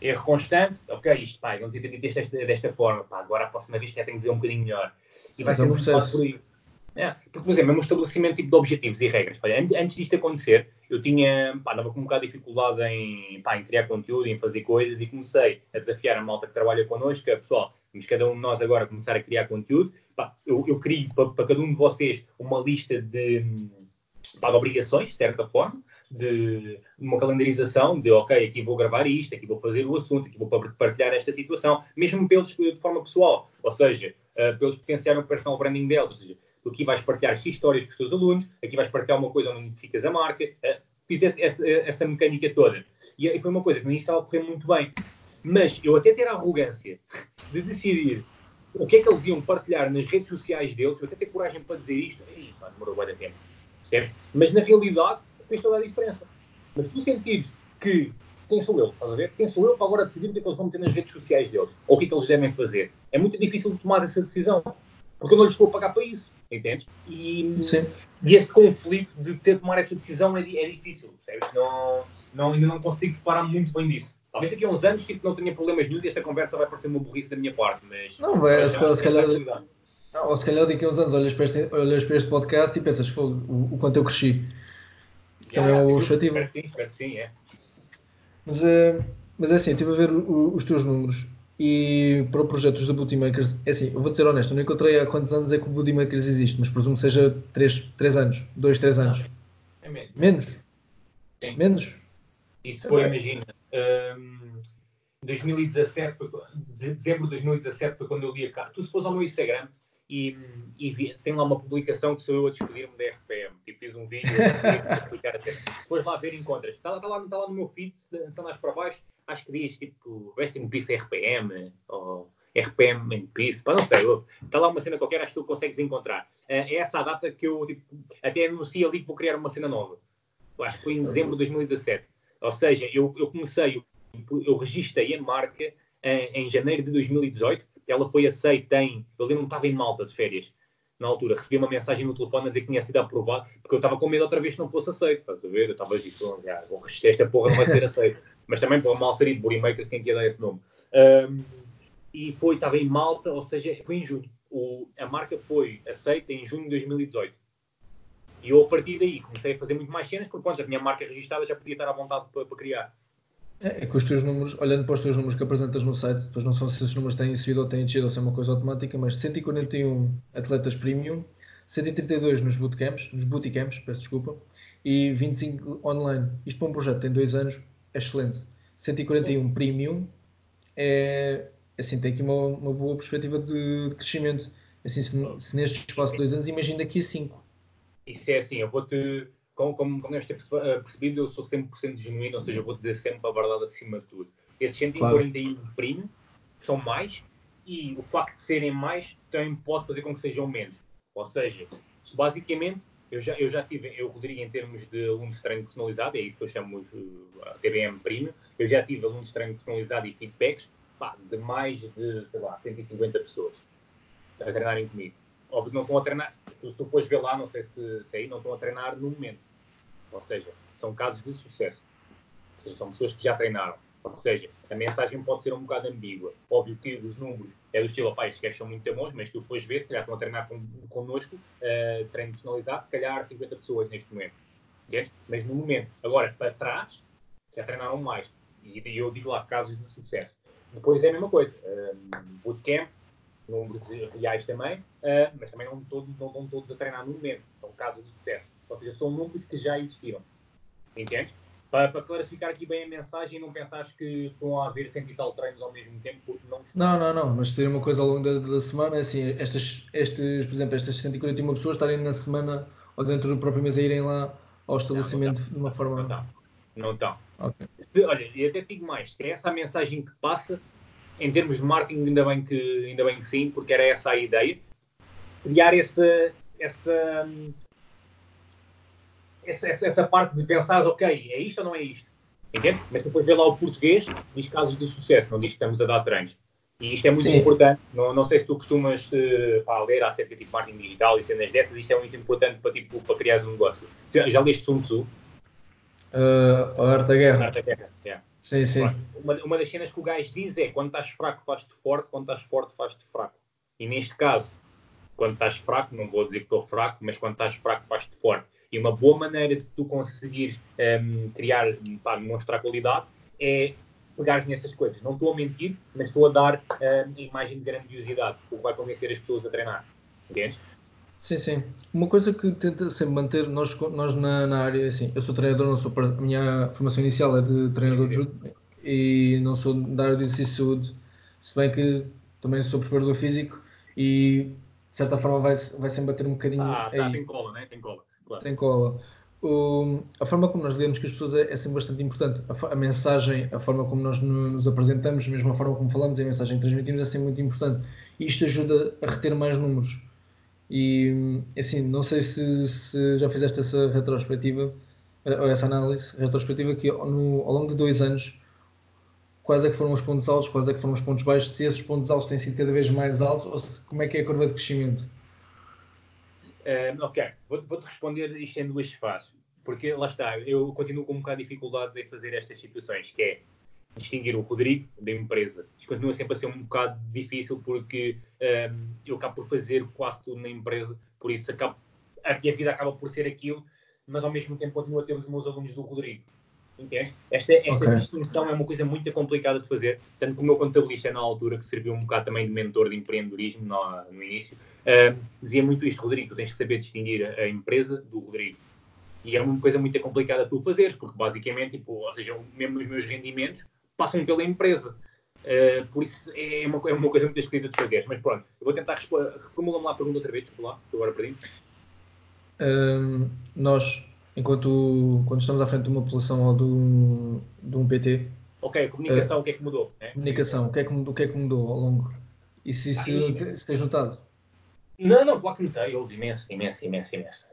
erro constante, ok, isto, pá, não tinha dito desta, desta forma, pá, agora a próxima vez já tenho que dizer um bocadinho melhor. E vai ser um processo. por aí. É, porque, por exemplo, é um estabelecimento tipo de objetivos e regras. Olha, antes, disto acontecer, eu tinha, pá, andava com um bocado de dificuldade em, pá, em criar conteúdo, em fazer coisas e comecei a desafiar a malta que trabalha connosco, pessoal, vamos cada um de nós agora começar a criar conteúdo. Pá, eu, eu crio para, para cada um de vocês uma lista de, pá, de obrigações, de certa forma, de uma calendarização de, ok, aqui vou gravar isto, aqui vou fazer o assunto, aqui vou para esta situação, mesmo pelos de forma pessoal, ou seja, uh, pelos potenciar o personal branding deles, ou seja, tu aqui vais partilhar X histórias com os teus alunos, aqui vais partilhar uma coisa onde identificas a marca, uh, fiz essa, essa, mecânica toda. E, e foi uma coisa que no início estava a correr muito bem. Mas eu até ter a arrogância de decidir o que é que eles iam partilhar nas redes sociais deles, eu até ter coragem para dizer isto, Ei, pá, demorou bem tempo. Certo? Mas na realidade fez toda a diferença. Mas tu sentires que quem sou eu, estás a ver? Quem sou eu para agora decidir o que é que eles vão meter nas redes sociais deles? Ou o que é que eles devem fazer? É muito difícil de tomar essa decisão. Porque eu não lhes vou pagar para isso. Entendes? E, Sim. e este conflito de ter de tomar essa decisão é, é difícil. Percebes? Não, não, ainda não consigo separar muito bem disso. Talvez daqui a uns anos tipo, não tenha problemas nenhum e esta conversa vai parecer uma burrice da minha parte, mas. Não, vai, se, se calhar. Não, ou se calhar daqui a uns anos olhas para este, olhas para este podcast e pensas, o, o quanto eu cresci. Também é o objetivo. Espero sim, espero sim, é. Mas, uh, mas é assim, eu estive a ver o, os teus números e para o projeto dos da Makers, é assim, eu vou ser honesto, eu não encontrei há quantos anos é que o Makers existe, mas presumo que seja 3, 3 anos, 2, 3 anos. é menos. Menos? Sim. Menos? Isso foi, imagina, um, 2017, foi, dezembro de 2017 foi quando eu li a carta. Tu se fores ao meu Instagram, e, e vi, tem lá uma publicação que sou eu a despedir-me da RPM. Tipo, fiz um vídeo a explicar a cena. Depois lá ver encontras. Está, está, lá, está lá no meu feed, se andares para baixo, acho que diz tipo Rest in Peace RPM ou RPM in Peace, não sei, está lá uma cena qualquer, acho que tu consegues encontrar. É essa a data que eu tipo, até anuncio ali que vou criar uma cena nova. Eu acho que foi em dezembro de 2017. Ou seja, eu, eu comecei, eu registrei a marca em, em janeiro de 2018 ela foi aceita em. Eu lembro-me estava em Malta de férias. Na altura, recebi uma mensagem no telefone a dizer que tinha sido aprovado, porque eu estava com medo outra vez que não fosse aceito. Estás a ver? Eu estava tipo, já, vou resistir, esta porra não vai ser aceita. Mas também para mal seria de Bodymakers, quem quer dar esse nome. Um, e foi, estava em Malta, ou seja, foi em junho. O, a marca foi aceita em junho de 2018. E eu, a partir daí, comecei a fazer muito mais cenas, porque quando já tinha a marca registrada, já podia estar à vontade para, para criar. É, é que os teus números, olhando para os teus números que apresentas no site, depois não sei se esses números têm subido ou têm descido ou se é uma coisa automática, mas 141 atletas premium, 132 nos bootcamps, nos bootcamps, peço desculpa, e 25 online. Isto para um projeto tem dois anos é excelente. 141 premium é assim, tem aqui uma, uma boa perspectiva de, de crescimento. Assim, se, se, neste espaço de dois anos, imagina daqui a cinco. Isso é assim, eu vou-te como, como, como deves ter eh, percebido, eu sou 100% genuíno, ou seja, eu vou dizer sempre a verdade acima de tudo. Esses 141 claro. primo são mais e o facto de serem mais também pode fazer com que sejam menos. Ou seja, basicamente, eu já, eu já tive, eu Rodrigo, em termos de alunos de treino personalizado, é isso que eu chamo uh, TBM Primo, eu já tive alunos de treino personalizado e feedbacks pá, de mais de, sei lá, 150 pessoas a treinarem comigo. Óbvio não estão a treinar, se tu fores ver lá, não sei se, se aí, não estão a treinar no momento ou seja, são casos de sucesso. Ou seja, são pessoas que já treinaram. Ou seja, a mensagem pode ser um bocado ambígua. Óbvio que os números é do estilo, pá, estes são muito bons, mas tu fores ver, se calhar estão a treinar con connosco, uh, treino personalizado, se calhar 50 pessoas neste momento. Entende? Mas no momento. Agora, para trás, já treinaram mais. E eu digo lá casos de sucesso. Depois é a mesma coisa. Um, bootcamp, números reais também, uh, mas também não, todos, não estão todos a treinar no momento. São casos de sucesso. Ou seja, são números que já existiram. Entende? Para, para clarificar aqui bem a mensagem e não pensares que estão a haver 100 e tal treinos ao mesmo tempo, porque não Não, não, não, mas seria uma coisa ao longo da, da semana, assim, estas, estes, por exemplo, estas 141 pessoas estarem na semana ou dentro do próprio mês a irem lá ao estabelecimento não, não de uma forma. Não estão. Não estão. Okay. Olha, e até digo mais, se é essa a mensagem que passa, em termos de marketing, ainda bem que, ainda bem que sim, porque era essa a ideia. Criar essa, essa, essa, essa, essa, parte de pensar, ok, é isto ou não é isto? Entende? Mas depois vê lá o português, diz casos de sucesso, não diz que estamos a dar treinos. E isto é muito Sim. importante. Não, não sei se tu costumas uh, pá, ler acerca de tipo, marketing digital e cenas dessas, isto é muito importante para, tipo, para criar um negócio. Já, já leste Sun Tzu? Uh, a Arte da Guerra. A Arte da Guerra, yeah. Sim, sim. Uma, uma das cenas que o gajo diz é quando estás fraco faz-te forte, quando estás forte faz-te fraco. E neste caso, quando estás fraco, não vou dizer que estou fraco, mas quando estás fraco faz-te forte. E uma boa maneira de tu conseguires um, ehm, criar, pá, demonstrar qualidade é pegar nessas coisas. Não estou a mentir, mas estou a dar ehm, a imagem de grandiosidade, o que vai convencer as pessoas a treinar. Entendes? Sim, sim. Uma coisa que tenta sempre manter, nós, nós na, na área, assim, eu sou treinador, não sou, a minha formação inicial é de treinador de judo e não sou da área de exercício de saúde, se bem que também sou preparador físico e de certa forma vai, vai sempre bater um bocadinho. Ah, tá, aí. tem cola, né? Tem cola. Claro. Tem cola. O, a forma como nós lidamos com as pessoas é, é sempre bastante importante. A, a, mensagem, a forma como nós no, nos apresentamos, mesmo a forma como falamos e a mensagem que transmitimos é sempre muito importante. E isto ajuda a reter mais números. E assim, não sei se, se já fizeste essa retrospectiva, ou essa análise retrospectiva, que no, ao longo de dois anos, quais é que foram os pontos altos, quais é que foram os pontos baixos, se esses pontos altos têm sido cada vez mais altos, ou se, como é que é a curva de crescimento? Uh, ok, vou-te vou responder isto em duas fases, porque lá está, eu continuo com um bocado de dificuldade de fazer estas situações, que é distinguir o Rodrigo da empresa. Isto continua sempre a ser um bocado difícil porque um, eu acabo por fazer quase tudo na empresa, por isso acabo, a minha vida acaba por ser aquilo, mas ao mesmo tempo continuo a ter os meus alunos do Rodrigo. Entende? Esta, esta okay. distinção é uma coisa muito complicada de fazer, tanto que o meu contabilista na altura, que serviu um bocado também de mentor de empreendedorismo no, no início, uh, dizia muito isto, Rodrigo, tu tens que saber distinguir a, a empresa do Rodrigo. E é uma coisa muito complicada tu fazeres, porque basicamente, tipo, ou seja, mesmo nos meus rendimentos, passam pela empresa. Uh, por isso é uma, é uma coisa muito escrita de fazer. Mas pronto, eu vou tentar responder. Reformula-me lá a pergunta outra vez, desculpa lá, agora perdi. Um, nós, enquanto quando estamos à frente de uma população ou de um, de um PT. Ok, comunicação, uh, o que é que mudou? Né? Comunicação, o que, é que, o que é que mudou ao longo? E se ah, se tens notado? Não, não, claro que notei, houve imenso, imenso, imenso, imenso.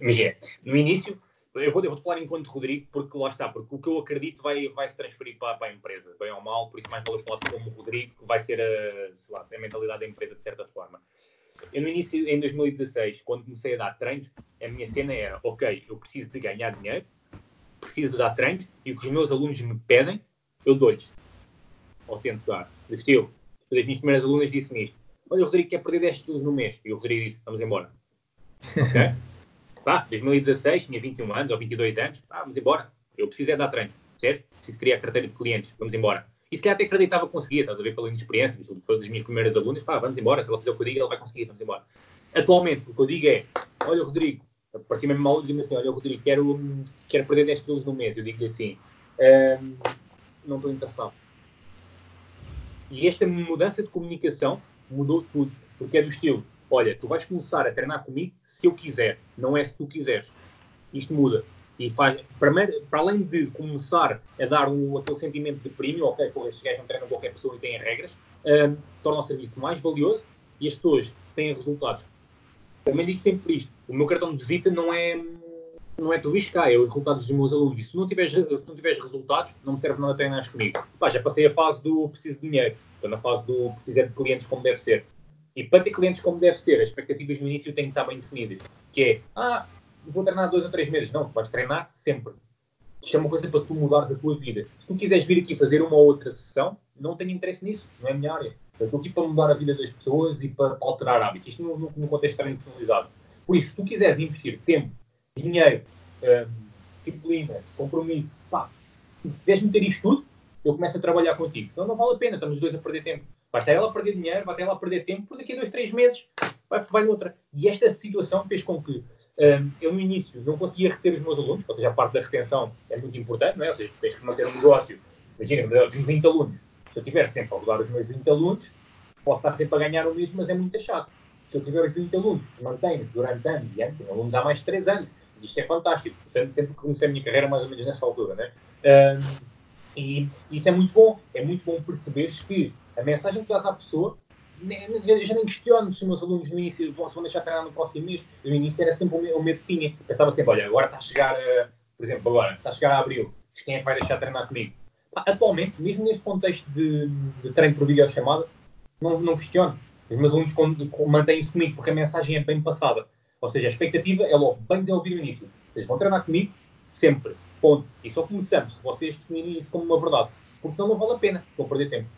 Imagina, no início eu vou, eu vou falar enquanto Rodrigo, porque lá está, porque o que eu acredito vai, vai se transferir para, para a empresa, bem ou mal, por isso mais vale falar como Rodrigo, que vai ser a, lá, a mentalidade da empresa de certa forma. Eu no início, em 2016, quando comecei a dar treinos, a minha cena era, ok, eu preciso de ganhar dinheiro, preciso de dar treinos, e o que os meus alunos me pedem, eu dou-lhes. Ou tento dar. Estilo, uma das minhas primeiras alunas disse-me isto, olha, o Rodrigo quer perder 10 quilos no mês. E o Rodrigo disse, vamos embora. [LAUGHS] Ok? Pá, 2016, tinha 21 anos ou 22 anos, pá, vamos embora. Eu preciso é dar treino, certo? Preciso criar carteira de clientes, vamos embora. E se calhar até acreditava que conseguia, estás a ver pela inexperiência, foi das minhas primeiras alunas, pá, vamos embora, se ela fizer o que eu digo, ela vai conseguir, vamos embora. Atualmente, o que eu digo é, olha Rodrigo, parecia mesmo mal, digo assim, olha Rodrigo, quero, quero perder 10 quilos no mês. Eu digo-lhe assim, ehm, não estou interessado. E esta mudança de comunicação mudou tudo, porque é do estilo, olha, tu vais começar a treinar comigo se eu quiser, não é se tu quiseres. Isto muda. E faz, para, além de começar a dar um, aquele sentimento de prémio, ok, pô, estes gajos não treinam qualquer pessoa e têm regras, um, torna o serviço mais valioso e as pessoas têm resultados. Também digo sempre isto: o meu cartão de visita não é, não é tudo isto cá, é os resultados dos meus alunos. E se não tiveres, se não tiveres resultados, não me serve nada treinar comigo. Pá, já passei a fase do preciso de dinheiro, estou na fase do preciso de clientes como deve ser. E para ter clientes como deve ser, as expectativas no início têm que estar bem definidas. Que é, ah, vou treinar dois ou três meses. Não, vais treinar sempre. Isto é uma coisa para tu mudares a tua vida. Se tu quiseres vir aqui fazer uma outra sessão, não tenho interesse nisso, não é a minha área. Eu estou aqui para mudar a vida das pessoas e para alterar hábitos. Isto no, no, no contexto treino personalizado. Por isso, se tu quiseres investir tempo, dinheiro, hum, disciplina, compromisso, pá, se quiseres meter isto tudo, eu começo a trabalhar contigo. Senão não vale a pena, estamos os dois a perder tempo. Vai estar ela a perder dinheiro, vai estar ela a perder tempo, por daqui a dois, três meses vai, vai outra. E esta situação fez com que um, eu no início não conseguia reter os meus alunos, ou seja, a parte da retenção é muito importante, não é? Ou seja, tens que manter um negócio. Imagina, eu tenho 20 alunos. Se eu tiver sempre a rodar os meus 20 alunos, posso estar sempre a ganhar o mesmo, mas é muito chato. Se eu tiver os 20 alunos, mantém-se durante anos e anos, tenho alunos há mais de 3 anos. Isto é fantástico. Sempre, sempre comecei a minha carreira mais ou menos nesta altura, né? Um, e isso é muito bom. É muito bom perceberes que a mensagem que dás à pessoa, eu já nem questiono se os meus alunos no início vão, se vão deixar treinar no próximo mês. No início era sempre o medo que tinha. Pensava sempre, olha, agora está a chegar, a, por exemplo, agora está a chegar a abril, quem é que vai deixar treinar comigo? Atualmente, mesmo neste contexto de, de treino por videochamada, não, não questiono. Os meus alunos mantêm-se comigo porque a mensagem é bem passada. Ou seja, a expectativa é logo bem desenvolvida no início. Vocês vão treinar comigo sempre. Ponto. E só começamos vocês definirem isso como uma verdade. Porque senão não vale a pena. Vou perder tempo.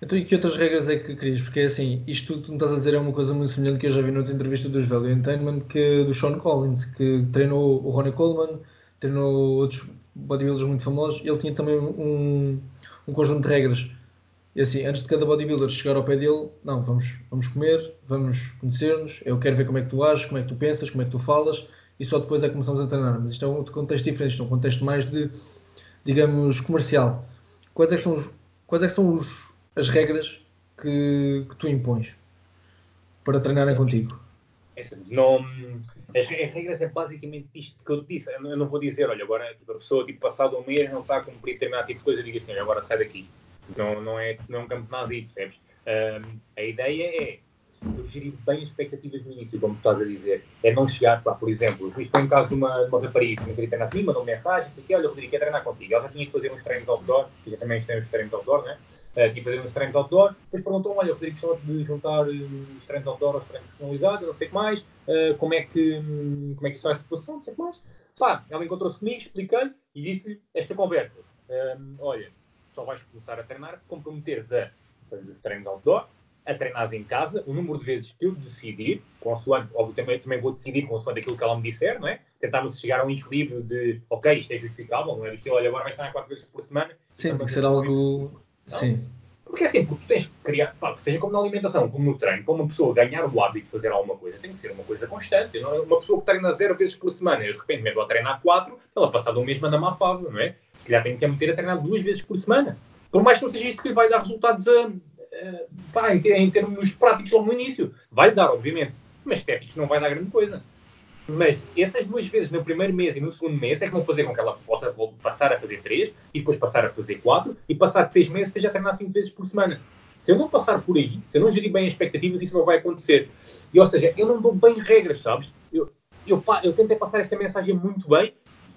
Então, e que outras regras é que querias? Porque é assim, isto que tu me estás a dizer é uma coisa muito semelhante que eu já vi noutra entrevista dos Value Entertainment, que do Sean Collins, que treinou o Ronnie Coleman, treinou outros bodybuilders muito famosos, ele tinha também um, um conjunto de regras. E assim, antes de cada bodybuilder chegar ao pé dele, não, vamos, vamos comer, vamos conhecer-nos, eu quero ver como é que tu ages, como é que tu pensas, como é que tu falas, e só depois é que começamos a treinar. Mas isto é um outro contexto diferente, isto é um contexto mais de, digamos, comercial. Quais é que são, os, quais é são os, as regras que, que tu impões para treinarem contigo? É não, as, as, regras é basicamente isto que eu disse. Eu não vou dizer, olha, agora tipo, a pessoa tipo, passado um mês não está a cumprir determinado tipo de coisa, diga assim, agora sai daqui. Não, não, é, não é um campo nazi, percebes? Um, a ideia é gerir bem as expectativas no início, como tu estás a dizer. É não chegar, pá, por exemplo, isto foi um caso de uma, de uma rapariga que me queria treinar mensagem, disse aqui, olha, Rodrigo, quer treinar contigo. Ela já tinha que fazer uns treinos outdoor, que já também tem uns treinos outdoor, né? Uh, tinha que fazer uns treinos outdoor, depois perguntou olha, Rodrigo, gostava de juntar os treinos outdoor aos treinos personalizados, não sei o que mais, uh, como, é que, como é que é a situação, não sei o que mais. Pá, ela encontrou-se comigo, expliquei e disse-lhe esta conversa. Um, olha, só vais começar a treinar se comprometeres a fazer os treinos outdoor, a treinar em casa, o número de vezes que eu decidir, consoante, óbvio, também, também vou decidir consoante aquilo que ela me disser, não é? Tentarmos chegar a um equilíbrio de, ok, isto é justificável, não é do estilo, olha, agora vais treinar quatro vezes por semana. Sim, tem que ser algo... Não? Sim. Porque é assim, porque tu tens que criar, pá, seja como na alimentação, como no treino, para uma pessoa ganhar o hábito de fazer alguma coisa, tem que ser uma coisa constante. Não é uma pessoa que treina zero vezes por semana e de repente mesmo a treinar quatro, ela passado um mês manda uma fava, não é? Se calhar tem que meter a treinar duas vezes por semana. Por mais que não seja isso que lhe vai dar resultados a, a, pá, em, em, termos práticos logo no início. Vai dar, obviamente, mas técnicos não vai dar grande coisa. Mas essas duas vezes no primeiro mês e no segundo mês é que vão fazer com que ela possa passar a fazer três e depois passar a fazer quatro e passar de seis meses esteja a treinar cinco vezes por semana. Se eu não passar por aí, se eu não gerir bem as expectativas, isso não vai acontecer. E, ou seja, eu não dou bem regras, sabes? Eu, eu, eu tentei passar esta mensagem muito bem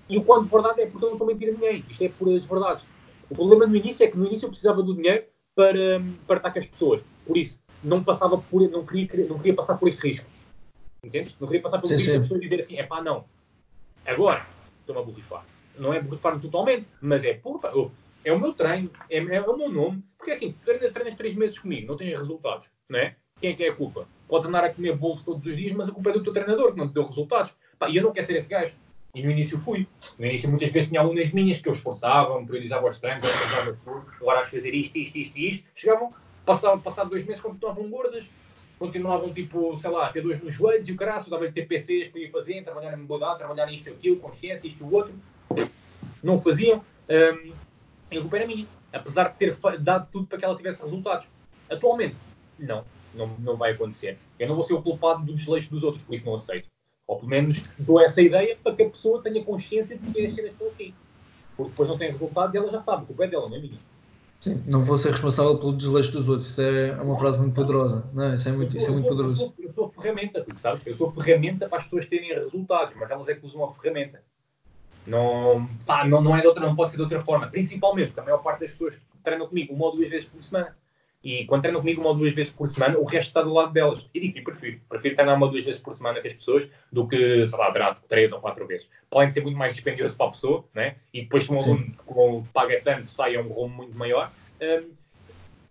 e o quanto verdade é porque eu não estou a mentir a ninguém. Isto é por as verdades. O problema no início é que no início eu precisava do dinheiro para, para estar com as pessoas. Por isso, não passava por, não queria, não queria passar por este risco. Entendes? Não queria passar pelo risco de dizer assim, é pá, não. Agora, estou-me a borrifar. Não é borrifar-me totalmente, mas é, pô, é o meu treino, é, é, o meu nome. Porque assim, treinas, treinas três meses comigo, não tens resultados, não é? Quem é que é a culpa? Podes andar a comer bolos todos os dias, mas a culpa é do teu treinador, que não te deu resultados. Pá, e eu não quero ser esse gajo. E no início fui. No início muitas vezes tinha alunas minhas que eu esforçava, me priorizava os treinos, agora a fazer isto, isto, isto e isto. Chegavam, passavam, passavam dois meses, continuavam gordas, continuavam tipo, sei lá, ter dois nos joelhos e o caraço, dava-lhe TPCs para ir fazer, trabalhar em mobilidade, trabalhar nisto e aquilo, consciência, isto e o outro. Não faziam. Um, e a culpa era minha. Apesar de ter dado tudo para que ela tivesse resultados. Atualmente, não, não, não vai acontecer. Eu não vou ser o culpado do desleixo dos outros, por isso não aceito. Ou pelo menos dou essa ideia para que a pessoa tenha consciência de que as cenas estão assim. Porque depois não tem resultados e ela já sabe, a culpa é dela, não é minha. Sim, não vou ser responsável pelo desleixo dos outros. Isso é uma frase muito poderosa. Não, isso é muito, sou, isso é muito poderoso. Eu sou, eu sou ferramenta, tu sabes? Eu sou ferramenta para as pessoas terem resultados, mas elas é que usam a ferramenta. Não, pá, não, não, é de outra, não pode ser de outra forma. Principalmente, a maior parte das pessoas treinam comigo uma ou duas vezes por semana. E quando treinam comigo uma ou duas vezes por semana, o resto está do lado delas. E digo, e prefiro. Prefiro treinar uma ou duas vezes por semana com as pessoas do que, sei lá, treinar três ou quatro vezes. Podem ser muito mais dispendioso para a pessoa, né? E depois, se um aluno com, paga tanto, sai a um rumo muito maior. Um,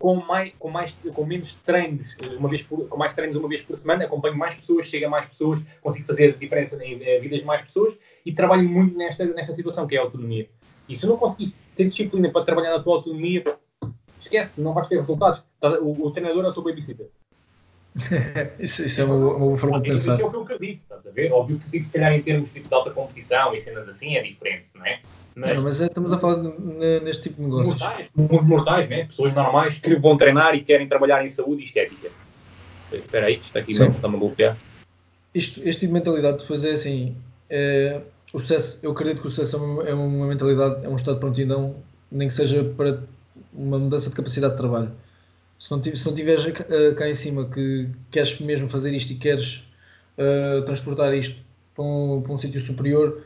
com, mais, com, mais, com menos treinos, uma vez por, com mais treinos uma vez por semana, acompanho mais pessoas, chego a mais pessoas, consigo fazer diferença na vida de mais pessoas e trabalho muito nesta, nesta situação, que é a autonomia. E se eu não conseguir ter disciplina para trabalhar na tua autonomia, esquece, não vais ter resultados. Tá, o, o treinador é o teu babysitter. [LAUGHS] isso, isso é uma, uma boa forma de pensar. Isso é o que eu acredito, estás a ver? Óbvio que se calhar em termos tipo, de alta competição e cenas assim é diferente, não é? Mas, não, mas é, estamos a falar de, neste tipo de negócios. Mortais, muito mortais, né? pessoas normais que vão treinar e querem trabalhar em saúde e estética. Espera aí, isto aqui não está-me a bloquear. Isto, este tipo de mentalidade depois é assim, é, o sucesso, eu acredito que o sucesso é uma, é uma mentalidade, é um estado de prontidão, nem que seja para uma mudança de capacidade de trabalho. Se não, se não tiveres uh, cá em cima que queres mesmo fazer isto e queres uh, transportar isto para um, para um sítio superior,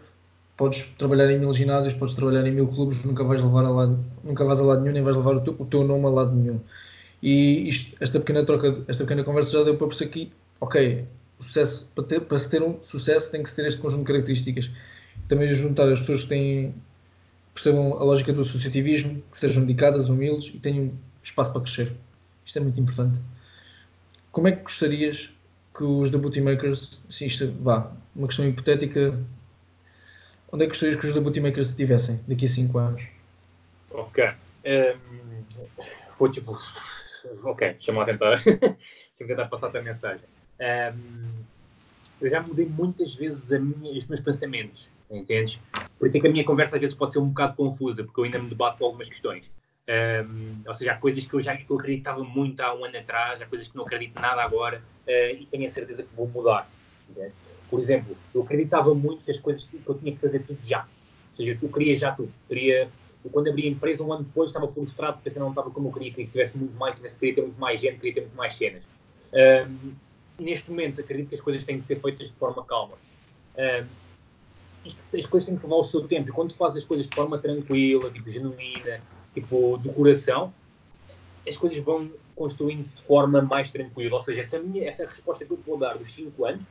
podes trabalhar em mil ginásios, podes trabalhar em mil clubes, nunca vais levar a lado, nunca vais a lado nenhum, nem vais levar o teu, o teu nome a lado nenhum. E isto, esta pequena troca, esta pequena conversa já deu para perceber aqui, ok, sucesso, para, ter, para se ter um sucesso tem que se ter este conjunto de características. Também juntar as pessoas que têm, percebam a lógica do associativismo, que sejam dedicadas, humildes e tenham espaço para crescer. Isto é muito importante. Como é que gostarias que os Booty Makers, assim, isto, vá, uma questão hipotética, onde é que gostarias que os Booty Makers estivessem daqui a 5 anos? Ok. Um, foi tipo, ok, deixa-me lá tentar, [LAUGHS] deixa-me tentar passar-te a mensagem. Um, eu já mudei muitas vezes minha, os meus pensamentos, entendes? Por isso é que a minha conversa às vezes pode ser um bocado confusa, porque eu ainda me debato com algumas questões. Um, ou seja, há coisas que eu já que eu acreditava muito há um ano atrás, há coisas que não acredito nada agora uh, e tenho a certeza que vou mudar. Entende? Por exemplo, eu acreditava muito que as coisas que eu tinha que fazer tudo já. Ou seja, eu queria já tudo. Queria, eu, quando abri a empresa, um ano depois, estava frustrado porque não estava como eu queria, queria que tivesse muito mais, tivesse, queria ter muito mais gente, queria ter muito mais cenas. Um, neste momento, acredito que as coisas têm que ser feitas de forma calma. Um, as coisas têm que levar o seu tempo. E quando tu fazes as coisas de forma tranquila, tipo, genuína, tipo, do coração, as coisas vão construindo-se de forma mais tranquila. Ou seja, essa, minha, essa resposta que eu vou dar dos 5 anos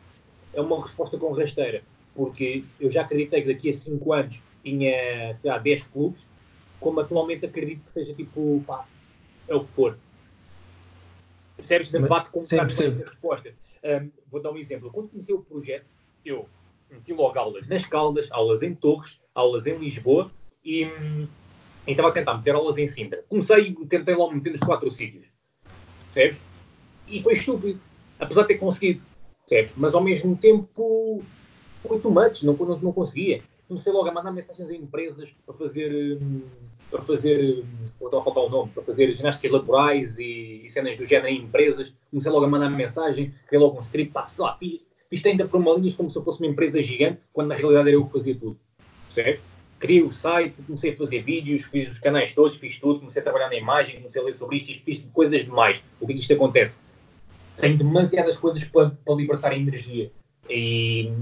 é uma resposta com rasteira. Porque eu já acreditei que daqui a 5 anos tinha, sei lá, 10 clubes, como atualmente acredito que seja tipo, pá, é o que for. Percebes? Debate com a resposta. Um, vou dar um exemplo. Quando comecei o projeto, eu meti logo aulas nas Caldas, aulas em Torres, aulas em Lisboa e, e estava a tentar meter aulas em Sintra. Comecei e tentei logo meter nos quatro sítios. Percebes? E foi estúpido. Apesar de ter conseguido. Percebes? Mas ao mesmo tempo foi too much, não, não, não conseguia. Comecei logo a mandar mensagens a empresas para fazer. Para fazer. Vou a faltar o nome. Para fazer ginásticas laborais e, e, cenas do género em empresas. Comecei logo a mandar mensagem, criei logo um script. Pá, sei lá, fiz, fiz 30 para uma linha como se eu fosse uma empresa gigante, quando na realidade era eu que fazia tudo. Percebes? Criei o site, comecei a fazer vídeos, fiz os canais todos, fiz tudo, comecei a trabalhar na imagem, comecei a ler sobre isto, fiz coisas demais. O que é que isto acontece? Tenho demasiadas coisas para, para libertar energia. E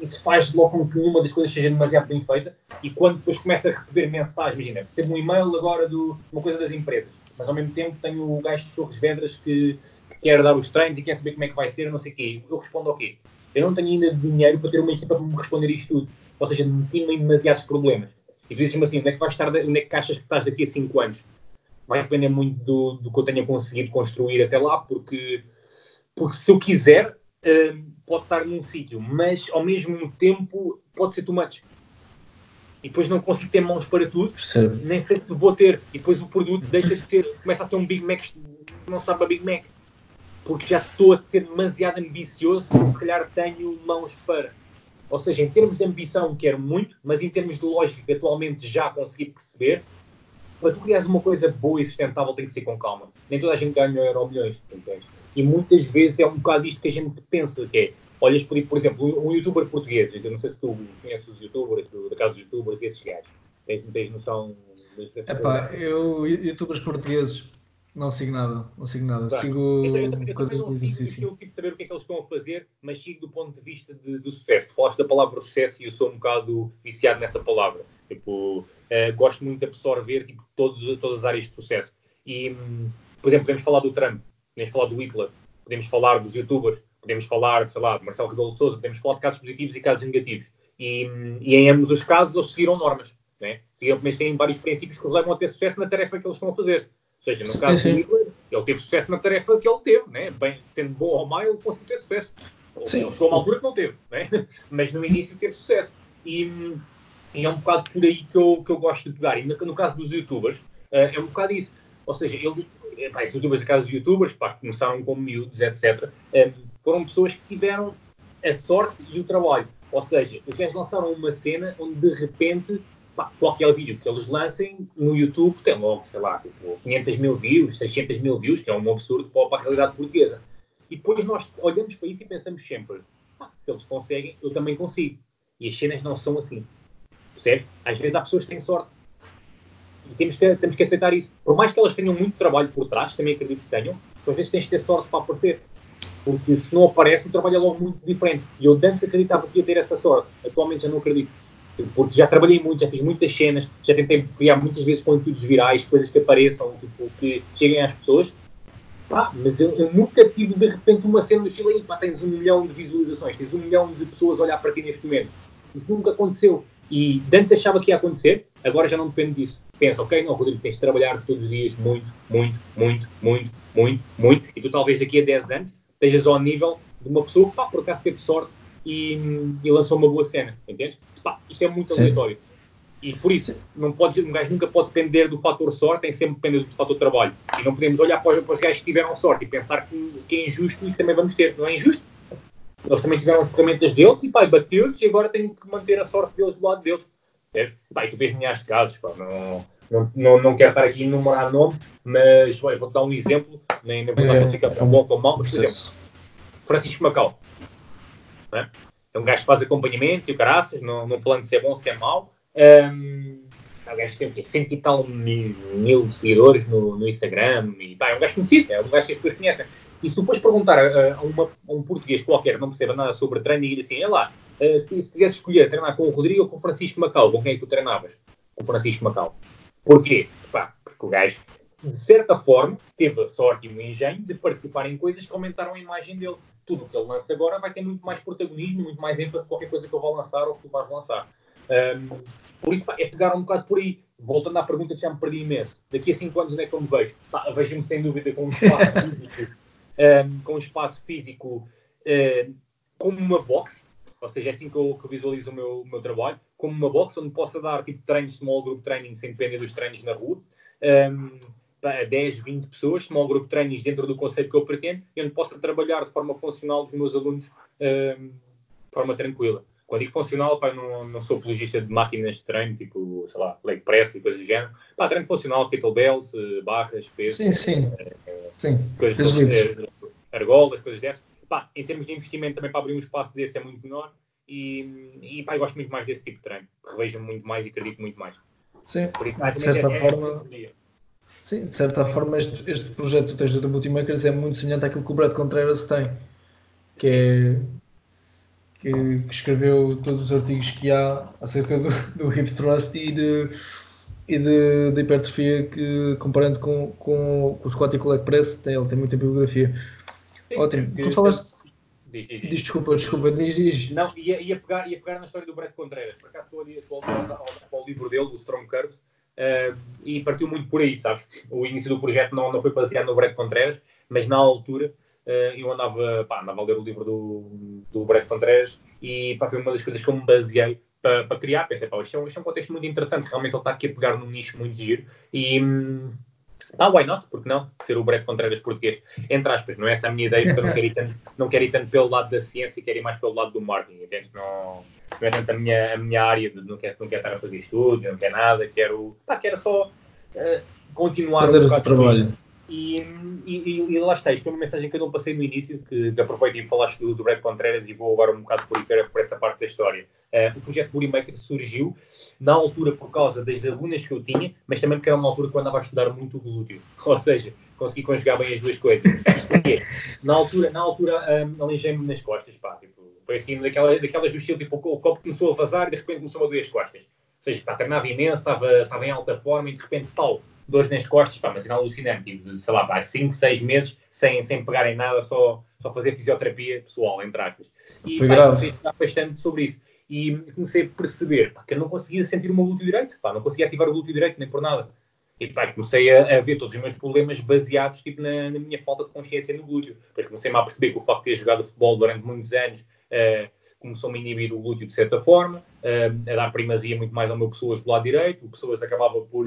isso faz logo com que uma das coisas seja demasiado bem feita e quando depois começa a receber mensagens, imagina, recebo um e-mail agora de uma coisa das empresas, mas ao mesmo tempo tenho o gajo de Torres Vedras que, que quer dar os treinos e quer saber como é que vai ser, não sei o quê. Eu respondo ao quê? Eu não tenho ainda dinheiro para ter uma equipa para me responder isto tudo. Ou seja, meti-me em demasiados problemas. E tu dizes-me assim, onde é que vais estar, onde é que achas que estás daqui a 5 anos? Vai depender muito do, do que eu tenha conseguido construir até lá, porque, porque se eu quiser, uh, pode estar num sítio, mas ao mesmo tempo pode ser too much. E depois não consigo ter mãos para tudo, Percebe. nem sei se vou ter. E depois o produto deixa de ser, começa a ser um Big Mac, não sabe a Big Mac. Porque já estou a ser demasiado ambicioso, se calhar tenho mãos para. Ou seja, em termos de ambição quero muito, mas em termos de lógica que atualmente já consegui perceber, para tu criares uma coisa boa e sustentável tem que ser com calma. Nem toda a gente ganha euro milhões, entende? E muitas vezes é um bocado isto que a gente pensa, que é, olhas por, por exemplo, um youtuber português, eu não sei se tu conheces os youtubers, da casa dos youtubers e esses gajos, tens, tens noção Epá, eu, youtubers portugueses, não sigo nada, não sigo nada, claro. sigo então, eu também, eu coisas não sigo, assim. Eu tipo saber o que é que eles estão a fazer, mas sigo do ponto de vista de, do sucesso. Tu falaste da palavra sucesso e eu sou um bocado viciado nessa palavra. Tipo, uh, gosto muito de absorver tipo, todos, todas as áreas de sucesso. E, hum, por exemplo, podemos falar do Trump podemos falar do Hitler, podemos falar dos youtubers, podemos falar, sei lá, de Marcelo Rebelo de Sousa, podemos falar de casos positivos e casos negativos. E, e em ambos os casos eles seguiram normas, né? Seguiram, mas têm vários princípios que os levam a ter sucesso na tarefa que eles estão a fazer. Ou seja, no caso do Hitler, ele teve sucesso na tarefa que ele teve, né? Bem, sendo bom ou mau, ele conseguiu ter sucesso. Sim. Ele chegou a uma altura que não teve, né? [LAUGHS] mas no início teve sucesso. E, e, é um bocado por aí que eu, que eu gosto de pegar. E no, no caso dos youtubers, uh, é um bocado isso. Ou seja, ele, pá, os youtubers, no caso dos youtubers, pá, começaram como miúdos, etc., um, foram pessoas que tiveram a sorte e o trabalho. Ou seja, os gajos lançaram uma cena onde de repente pá, qualquer vídeo que eles lancem no YouTube tem logo, sei lá, 500 tipo, mil views, 600 mil views, que é um absurdo para a realidade portuguesa. E depois nós olhamos para isso e pensamos sempre: ah, se eles conseguem, eu também consigo. E as cenas não são assim. Percebes? Às vezes há pessoas que têm sorte e temos que, temos que aceitar isso. Por mais que elas tenham muito trabalho por trás, também acredito que tenham, às vezes tens de ter sorte para aparecer. Porque se não aparece, o trabalho é logo muito diferente. E eu antes acreditava que ia ter essa sorte. Atualmente já não acredito. Porque já trabalhei muito, já fiz muitas cenas, já tentei criar muitas vezes conteúdos virais, coisas que apareçam, tipo, que cheguem às pessoas. Pá, mas eu, eu, nunca tive de repente uma cena do Chile e pá, tens um milhão de visualizações, tens um milhão de pessoas a olhar para ti neste momento. Isso nunca aconteceu. E antes achava que ia acontecer, agora já não depende disso pensa, ok, não, Rodrigo, tens de trabalhar todos os dias muito, muito, muito, muito, muito, muito, e tu talvez daqui a 10 anos estejas ao nível de uma pessoa que, pá, por acaso teve sorte e, e lançou uma boa cena, entendes? Pá, isto é muito Sim. aleatório. E por isso, não pode, um gajo nunca pode depender do fator sorte, tem sempre depender do fator trabalho. E não podemos olhar para os, para os gajos que tiveram sorte e pensar que, que é injusto e também vamos ter. Não é injusto. Eles também tiveram as ferramentas deles e pá, bateu-lhes e agora têm que manter a sorte deles do lado deles. É? Pá, e tu vês milhares de casos, pá, não, não, não, não quero estar aqui a enumerar nome, mas vou-te dar um exemplo, nem, nem vou dar é, é um bom ou mau, mas por exemplo, Francisco Macau. É? É um gajo que faz acompanhamentos e o caraças, não, não falando se é bom se é mau. Um, é um gajo que tem cento e tal mil, mil seguidores no, no Instagram, e pá, é um gajo conhecido, é um gajo que as pessoas conhecem. E se tu fores perguntar a, uma, a um português qualquer, não perceba nada sobre treino, e diga assim: é lá, uh, se, se quisesse escolher treinar com o Rodrigo ou com o Francisco Macau, com quem é que tu treinavas? Com o Francisco Macau. Porquê? Pá, porque o gajo, de certa forma, teve a sorte e o engenho de participar em coisas que aumentaram a imagem dele. Tudo o que ele lança agora vai ter muito mais protagonismo, muito mais ênfase qualquer coisa que eu vou lançar ou que tu vais lançar. Um, por isso, pá, é pegar um bocado por aí. Voltando à pergunta que já me perdi imenso. Daqui a 5 anos, onde é que eu me vejo? Vejo-me sem dúvida com um espaço [LAUGHS] físico um, com um espaço físico uh, como uma box, ou seja, é assim que eu, que eu visualizo o meu, o meu, trabalho, como uma box onde possa dar tipo treinos, small group training, sem depender dos treinos na rua, um, 10, 20 pessoas, small group trainings dentro do conceito que eu pretendo, e onde possa trabalhar de forma funcional dos meus alunos um, de forma tranquila. Quando digo funcional, pá, não, não sou apologista de máquinas de treino, tipo, sei lá, leg press e coisas do género. Pá, treino funcional, kettlebells, eh, barras, peso. Sim, sim. É, sim, coisas livres. argolas, coisas dessas. Pá, em termos de investimento também para abrir um espaço desse é muito menor. E, e pá, gosto muito mais desse tipo de treino. Revejo-me muito mais e acredito muito mais. Sim, isso, de certa é, forma... É sim, de certa forma este, este projeto do tens do Multimakers é muito semelhante àquilo que o Brad Contreras tem. Que é que, que, escreveu todos os artigos que há acerca do, do hip thrust e de, e de, de hipertrofia que comparando com, com, com o squat e com o leg press, tem, ele tem muita bibliografia. Sim, Ótimo. Tu falaste. Diz, diz, diz, desculpa, desculpa, diz, diz. Não, ia, ia, pegar, ia pegar na história do Brett Contreras. Por acaso estou ali estou ao, ao livro dele, do Strong Curves, uh, e partiu muito por aí, sabes? O início do projeto não, não foi baseado no Brett Contreras, mas na altura uh, eu andava, pá, andava a ler o livro do, do Brett Contreras e pá, foi uma das coisas que eu me baseei para, para criar. Pensei, pá, isto é, um, é um contexto muito interessante, realmente ele está aqui a pegar num nicho muito giro e ah, why not? Porque não? Ser o Brett Contreras português, entre aspas, não é essa a minha ideia, porque eu não quero ir tanto, não quero ir tanto pelo lado da ciência, quero ir mais pelo lado do marketing, entende? Não, é tanto a minha, a minha área, de, não, quero, não quero estar a fazer estudo, não quero nada, quero, pá, quero só uh, continuar fazer o trabalho. E, e, e, lá está, isto foi uma mensagem que eu não passei no início, que, que aproveito e falaste do, do Brad Contreras e vou agora um bocado por, por essa parte da história. Uh, o projeto Booty Maker surgiu na altura por causa das alunas que eu tinha, mas também porque era uma altura que eu andava a estudar muito o glúteo. [LAUGHS] Ou seja, consegui conjugar bem as duas coisas. Porque na altura, na altura um, alinhei-me nas costas, pá, tipo, foi assim, daquelas, daquelas do estilo, tipo, o copo começou a vazar e de repente começou a doer as costas. Ou seja, pá, treinava imenso, estava, estava em alta forma e de repente, tal, dores nas costas, pá, mas era alucinante. Tive, sei lá, 5, 6 meses sem, sem pegar em nada, só, só fazer fisioterapia pessoal, entre aspas. E Foi pá, grave. comecei a bastante sobre isso. E comecei a perceber pá, que eu não conseguia sentir o meu glúteo direito, pá, não conseguia ativar o glúteo direito nem por nada. E pá, comecei a, a, ver todos os meus problemas baseados tipo, na, na, minha falta de consciência no glúteo. Depois comecei-me a perceber que o facto de ter jogado futebol durante muitos anos uh, começou-me a inibir o glúteo de certa forma, uh, a dar primazia muito mais ao meu pessoas do lado direito, o pessoas acabava por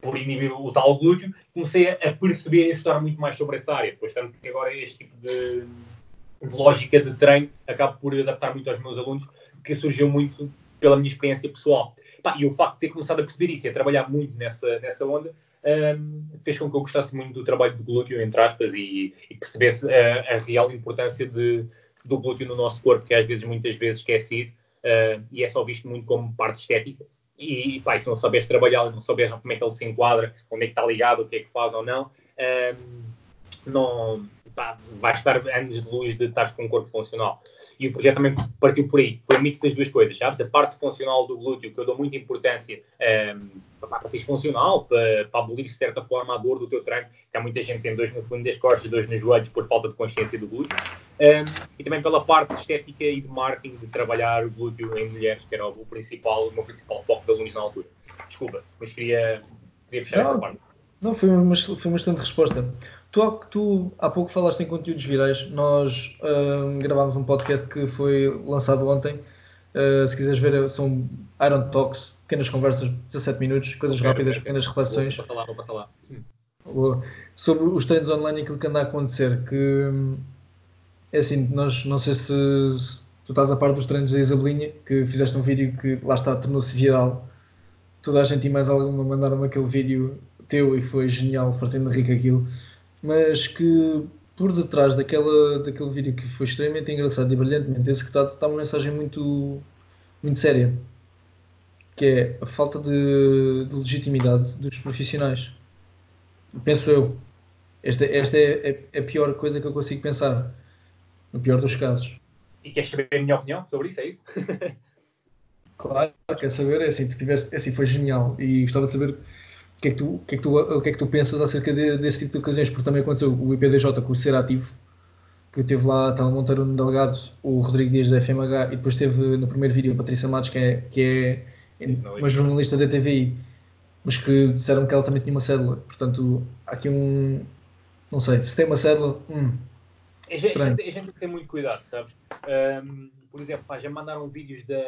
por inibir o tal glúteo, comecei a, perceber e a estudar muito mais sobre essa área. Depois, tanto que agora este tipo de, de lógica de treino acabo por adaptar muito aos meus alunos, que surgiu muito pela minha experiência pessoal. Pá, e o facto de ter começado a perceber isso e a trabalhar muito nessa, nessa onda um, fez com que eu gostasse muito do trabalho do glúteo, entre aspas, e, e percebesse a, a, real importância de, do glúteo no nosso corpo, que às vezes, muitas vezes, esquecido uh, e é só visto muito como parte estética e, pá, se não souberes trabalhar, não souberes como é que ele se enquadra, onde é que está ligado, o que é que faz ou não, um, não pá, vai estar anos de luz de estar com um corpo funcional. E o projeto também partiu por aí, foi um mix das duas coisas, sabes? A parte funcional do glúteo, que eu dou muita importância um, para, para ser funcional, para, para abolir de certa forma a dor do teu treino, que há muita gente que tem dois no fundo das costas, dois nos joelhos por falta de consciência do glúteo. Um, e também pela parte estética e de marketing de trabalhar o glúteo em mulheres, que era o principal, o meu principal foco de alunos na altura. Desculpa, mas queria, queria fechar não, essa parte. Não, foi uma, foi uma excelente resposta. Tu, tu há pouco falaste em conteúdos virais. Nós um, gravámos um podcast que foi lançado ontem. Uh, se quiseres ver, são Iron Talks. pequenas conversas, 17 minutos, coisas okay, rápidas, okay. pequenas reflexões. Vou lá, vou lá. Sobre os treinos online e aquilo que anda a acontecer, que é assim, nós não sei se, se tu estás a par dos treinos da Isabelinha, que fizeste um vídeo que lá está, tornou-se viral. Toda a gente e mais alguma mandaram aquele vídeo teu e foi genial, fartando de rico aquilo. Mas que por detrás daquela, daquele vídeo que foi extremamente engraçado e brilhantemente executado está uma mensagem muito, muito séria que é a falta de, de legitimidade dos profissionais. Penso eu. Esta, esta é, é, a pior coisa que eu consigo pensar. No pior dos casos. E queres saber a minha opinião sobre isso? É isso? [LAUGHS] claro, quer saber. É assim, tu tiveste, é assim, foi genial. E gostava de saber que é que tu, o que é que tu, o que é que tu pensas acerca de, desse tipo de ocasiões, porque também aconteceu o IPDJ com o ser ativo, que teve lá, estava Monteiro no delegado, o Rodrigo Dias da FMH, e depois teve no primeiro vídeo a Patrícia Matos, que é, que é uma jornalista da TVI, mas que disseram que ela também tinha uma cédula. Portanto, há aqui um. Não sei, se tem uma cédula. Hum, a, gente, a gente tem muito cuidado, sabes? Um, por exemplo, já mandaram vídeos da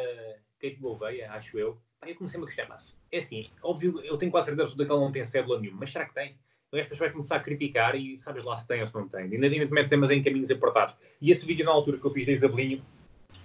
Kate Gouveia, acho eu. Eu comecei-me a questionar, mas é assim, óbvio, eu tenho quase certeza que ela não tem cédula nenhuma, mas será que tem? O resto vai começar a criticar e sabes lá se tem ou se não tem. Ainda te metes mas em caminhos apertados. E esse vídeo, na altura que eu fiz da Isabelinho,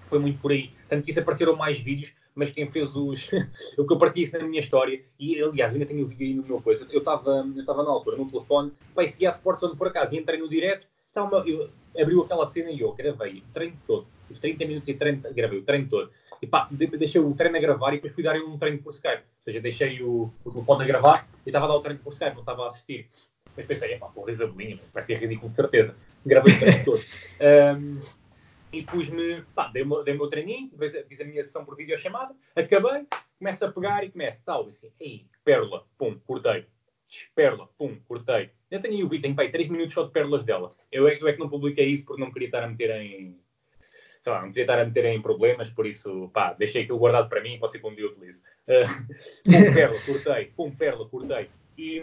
foi muito por aí. Tanto que isso apareceram mais vídeos mas quem fez os. [LAUGHS] o que eu parti isso na minha história, e aliás, ainda tenho o vídeo aí no meu coisa. Eu estava eu na altura no telefone, bem, seguia a Sportzone por acaso, e entrei no direto, uma, eu, abriu aquela cena e eu gravei o treino todo, os 30 minutos de treino, gravei o treino todo. E pá, deixei o treino a gravar e depois fui dar um treino por Skype. Ou seja, deixei o, o telefone a gravar e estava a dar o treino por Skype, não estava a assistir. Mas pensei, pá, porra, Isabelinha, parece ridículo de certeza. Gravei o treino todo. [LAUGHS] Um, e pus-me, pá, dei, dei o meu treininho, fiz a minha sessão por videochamada, acabei, começo a pegar e começo, tal, assim, ei, pérola, pum, cortei, pérola, pum, cortei. Eu tenho aí o vídeo, tenho, pá, 3 minutos só de pérolas dela. Eu é, eu é que não publiquei isso porque não queria estar a meter em, sei lá, não queria estar a meter em problemas, por isso, pá, deixei aquilo guardado para mim, pode ser que um dia eu utilize. Uh, [LAUGHS] pum, pérola, cortei, pum, pérola, cortei. E,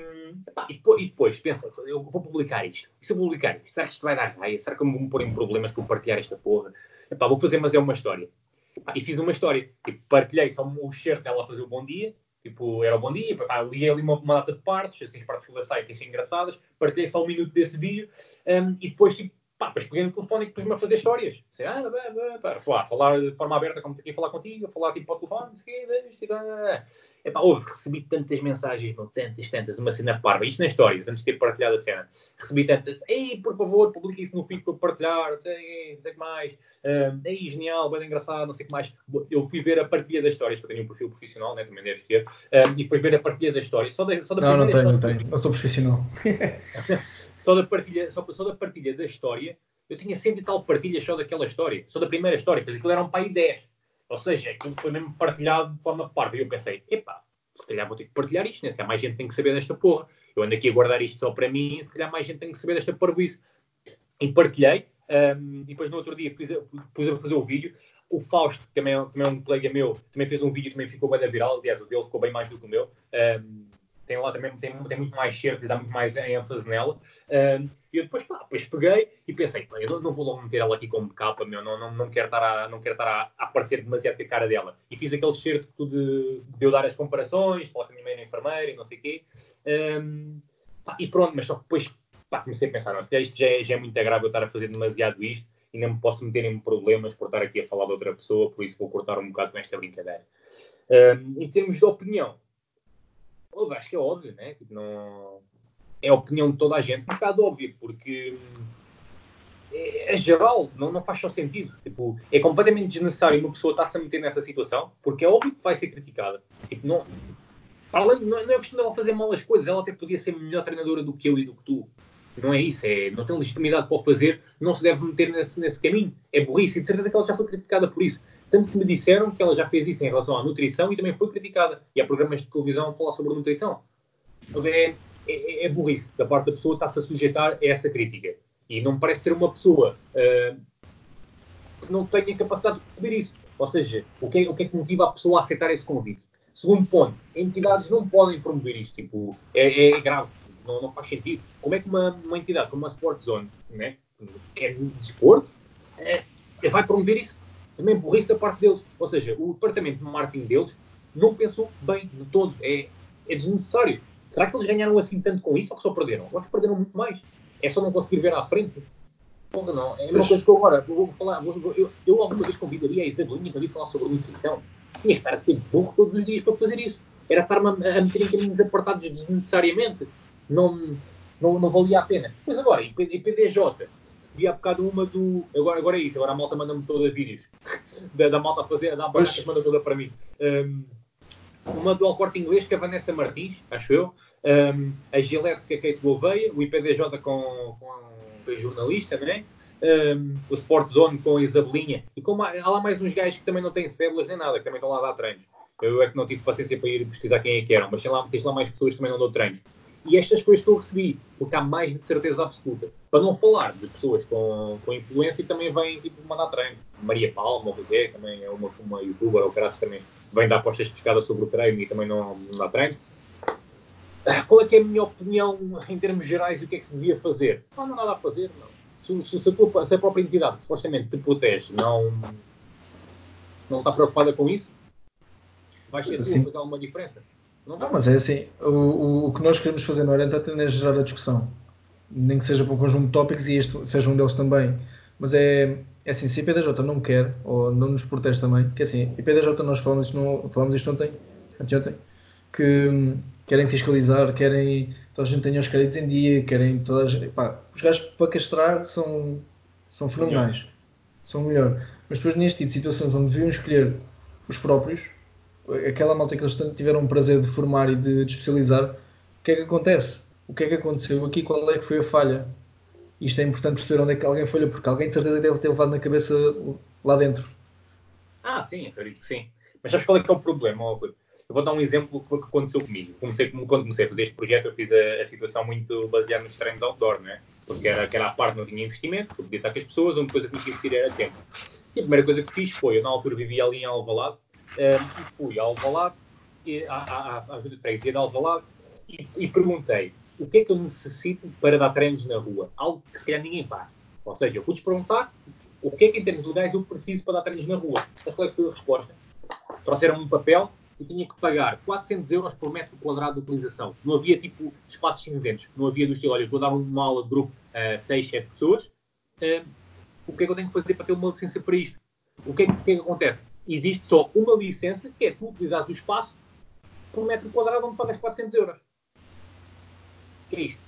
e, depois, pensa, eu vou publicar isto. E se eu publicar isto, será que isto vai dar raia? Será que eu me vou pôr em problemas por partilhar esta porra? Epá, vou fazer, mas é uma história. E fiz uma história. Tipo, partilhei só o shirt dela a fazer o bom dia. Tipo, era o bom dia. Liguei ali uma, uma data de partes, assim, as partes que assim engraçadas. Partilhei só um minuto desse vídeo. Um, e depois, tipo, Pá, depois peguei no telefone e pus-me a fazer histórias. Sei, ah, falar, falar de forma aberta, como aqui a falar contigo, falar tipo para o telefone, não sei o. É pá, recebi tantas mensagens, meu, tantas, tantas, uma cena parva. Isto nas histórias, antes de ter partilhado a cena. Recebi tantas, ei, por favor, publique isso no feed para partilhar, não sei, não sei o que mais. Um, ei, genial, bem engraçado, não sei o que mais. Eu fui ver a partilha das histórias, que eu tenho um perfil profissional, né, também deves ter, um, e depois ver a partilha da história. Só da, só da não, não tenho, não tenho, não sou profissional. [LAUGHS] só, da partilha, só, só da partilha da história, eu tinha cento e tal partilhas só daquela história, só da primeira história, pois aquilo eram para aí 10. Ou seja, aquilo foi mesmo partilhado de forma parva. E eu pensei, epá, se calhar vou ter que partilhar isto, né? se calhar mais gente tem que saber desta porra. Eu ando aqui a guardar isto só para mim, se calhar mais gente tem que saber desta parvoíce. E partilhei, um, e depois no outro dia pus a, pus a fazer o vídeo. O Fausto, também, é também é um colega meu, também fez um vídeo, também ficou bem viral. Aliás, o dele ficou bem mais do que o meu. Um, tem lá também tem, tem muito mais certos e dá muito mais ênfase nela. Uh, e eu depois, pá, depois peguei e pensei, eu não, não, vou logo meter ela aqui como capa, meu, não, não, não quero estar, a, não quero estar a, a aparecer demasiado a cara dela. E fiz aquele certo de, de eu dar as comparações, falar com a minha mãe na enfermeira e não sei o quê. Um, pá, e pronto, mas só depois pá, comecei a pensar, não, isto já é, já é muito grave eu estar a fazer demasiado isto e não me posso meter em problemas por estar aqui a falar de outra pessoa, por isso vou cortar um bocado com esta brincadeira. Um, em termos de opinião, eu acho que é óbvio, né? Tipo, não... É a opinião de toda a gente, um bocado óbvio, porque é, é geral, não, não faz só sentido. Tipo, é completamente desnecessário uma pessoa estar-se a meter nessa situação, porque é óbvio que vai ser criticada. Tipo, não, além, não, não é questão dela fazer mal as coisas, ela até podia ser melhor treinadora do que eu e do que tu. Não é isso, é, não tem legitimidade para o fazer, não se deve meter nesse, nesse caminho. É burrice, e de certeza que ela já foi criticada por isso. Tanto que me disseram que ela já fez isso em relação à nutrição e também foi criticada. E há programas de televisão a falar sobre nutrição. É, é, é, é burrice da parte da pessoa estar-se a sujeitar a essa crítica. E não me parece ser uma pessoa uh, que não tenha capacidade de perceber isso. Ou seja, o que, é, o que é que motiva a pessoa a aceitar esse convite? Segundo ponto, entidades não podem promover isto. Tipo, é, é grave. Não, não, faz sentido. Como é que uma, uma entidade como a Sport Zone, né, que é de desporto, é, vai promover isso? Também burrice da parte deles. Ou seja, o departamento de marketing deles não pensou bem de todo. É, é desnecessário. Será que eles ganharam assim tanto com isso ou que só perderam? Eles perderam muito mais. É só não conseguir ver à frente. Porra, não. É uma coisa que eu agora vou falar. Vou, eu, eu alguma vez convidaria a Isabelinha para vir falar sobre nutrição. Tinha que estar a ser burro todos os dias para fazer isso. Era estar-me a, a meter em caminhos apartados desnecessariamente. Não, não, não valia a pena. Pois agora, em PDJ, vi há bocado uma do. Agora, agora é isso, agora a malta manda-me todos vídeos. [LAUGHS] da, da malta a fazer, da barata manda toda para mim. Um, uma do Alcorte Inglês, que é a Vanessa Martins, acho eu. Um, a Gillette, que é a Kate Gouveia. O IPDJ com, com a jornalista, não é? Um, o Sport Zone com a Isabelinha. E com, há lá mais uns gajos que também não têm células nem nada, que também estão lá a dar treinos. Eu é que não tive paciência para ir pesquisar quem é que eram, mas tem lá, tens lá mais pessoas que também não dão treinos. E estas coisas que eu recebi, porque há mais de certeza absoluta. Para não falar de pessoas com, com influência e também vêm tipo, mandar treino. Maria Palma, o Bebê, também é uma, uma youtuber, ou caras também vem dar postas de pescada sobre o treino e também não, não dá treino. Ah, qual é que é a minha opinião em termos gerais do que é que se devia fazer? Não, não há nada a fazer, não. Se, se, a, tua, se a própria entidade que supostamente te protege não, não está preocupada com isso, vai ser assim, fazer alguma diferença. Não, não, mas é assim, o, o, que nós queremos fazer no Orientata é gerar a discussão. Nem que seja para um conjunto de tópicos e este seja um deles também. Mas é, é assim, se a IPDJ não quer, ou não nos protege também, que é assim, a IPDJ nós falamos isto, não, falamos isto ontem, anteontem, que hum, querem fiscalizar, querem toda a gente tenha os créditos em dia, querem todas pá, os gajos para castrar são, são fenomenais, melhor. são melhor. Mas depois neste tipo de situações onde deviam escolher os próprios, aquela malta que eles tiveram o prazer de formar e de, de especializar, o que é que acontece? O que é que aconteceu aqui? Qual é que foi a falha? Isto é importante perceber onde é que alguém falha, porque alguém de certeza deve ter levado na cabeça lá dentro. Ah, sim, acredito sim. Mas sabes qual é que é o problema? Eu vou dar um exemplo que aconteceu comigo. Comecei, quando comecei a fazer este projeto, eu fiz a, a situação muito baseada nos treinos de outdoor, né? Porque era, que era a parte não tinha investimento, podia estar com as pessoas, a única coisa que tinha que era tempo. E a primeira coisa que fiz foi, eu na altura vivia ali em Alvalade, um, fui a Alvalade, e, à, à, à, de Alvalade, e, e perguntei o que é que eu necessito para dar treinos na rua? Algo que se calhar ninguém faz. Ou seja, eu pude perguntar o que é que em termos legais eu preciso para dar treinos na rua. Que foi a resposta? Trouxeram um papel e tinha que pagar 400 euros por metro quadrado de utilização. Não havia tipo espaços cinzentos. Não havia do estilo, olha, vou dar uma aula de grupo a 6, 7 pessoas. Uh, o que é que eu tenho que fazer para ter uma licença para isto? O que é que, que, é que acontece? Existe só uma licença, que é tu utilizares o espaço por metro quadrado onde pagas 400 euros. É isto?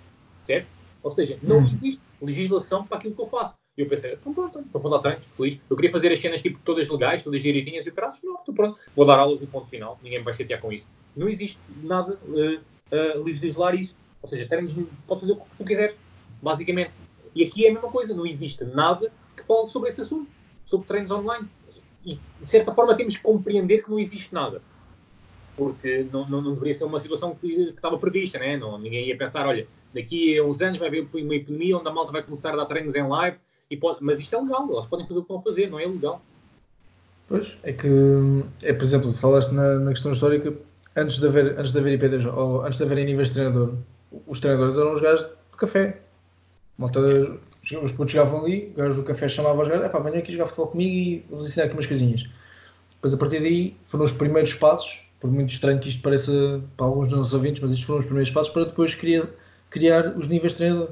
Certo? Ou seja, não hum. existe legislação para aquilo que eu faço. E eu pensei, então pronto, então vou dar treinos, feliz. Eu queria fazer as cenas tipo todas legais, todas direitinhas e o caralho, não, então pronto, vou dar aulas e ponto final, ninguém vai chatear com isso. Não existe nada uh, uh, legislar isso. Ou seja, treinos, pode fazer o que tu quiser, basicamente. E aqui é a mesma coisa, não existe nada que fale sobre esse assunto, sobre treinos online e, de certa forma, temos que compreender que não existe nada. Porque não, não, não deveria ser uma situação que, que estava prevista, né? não, ninguém ia pensar, olha, daqui a uns anos vai haver uma epidemia onde a malta vai começar a dar treinos em live, e pode, mas isto é legal, elas podem fazer o que vão fazer, não é legal. Pois, é que, é, por exemplo, falaste na, na questão histórica, antes de haver, antes de haver IPDs, ou antes de haver níveis de treinador, os treinadores eram os gajos de café. Malta, os putos chegavam ali, o gajo do café chamava os gajos, pá, venham aqui jogar futebol comigo e vou-vos ensinar aqui umas coisinhas. Depois a partir daí foram os primeiros passos, por muito estranho que isto pareça para alguns dos nossos ouvintes, mas estes foram os primeiros passos para depois criar, criar os níveis de treinador.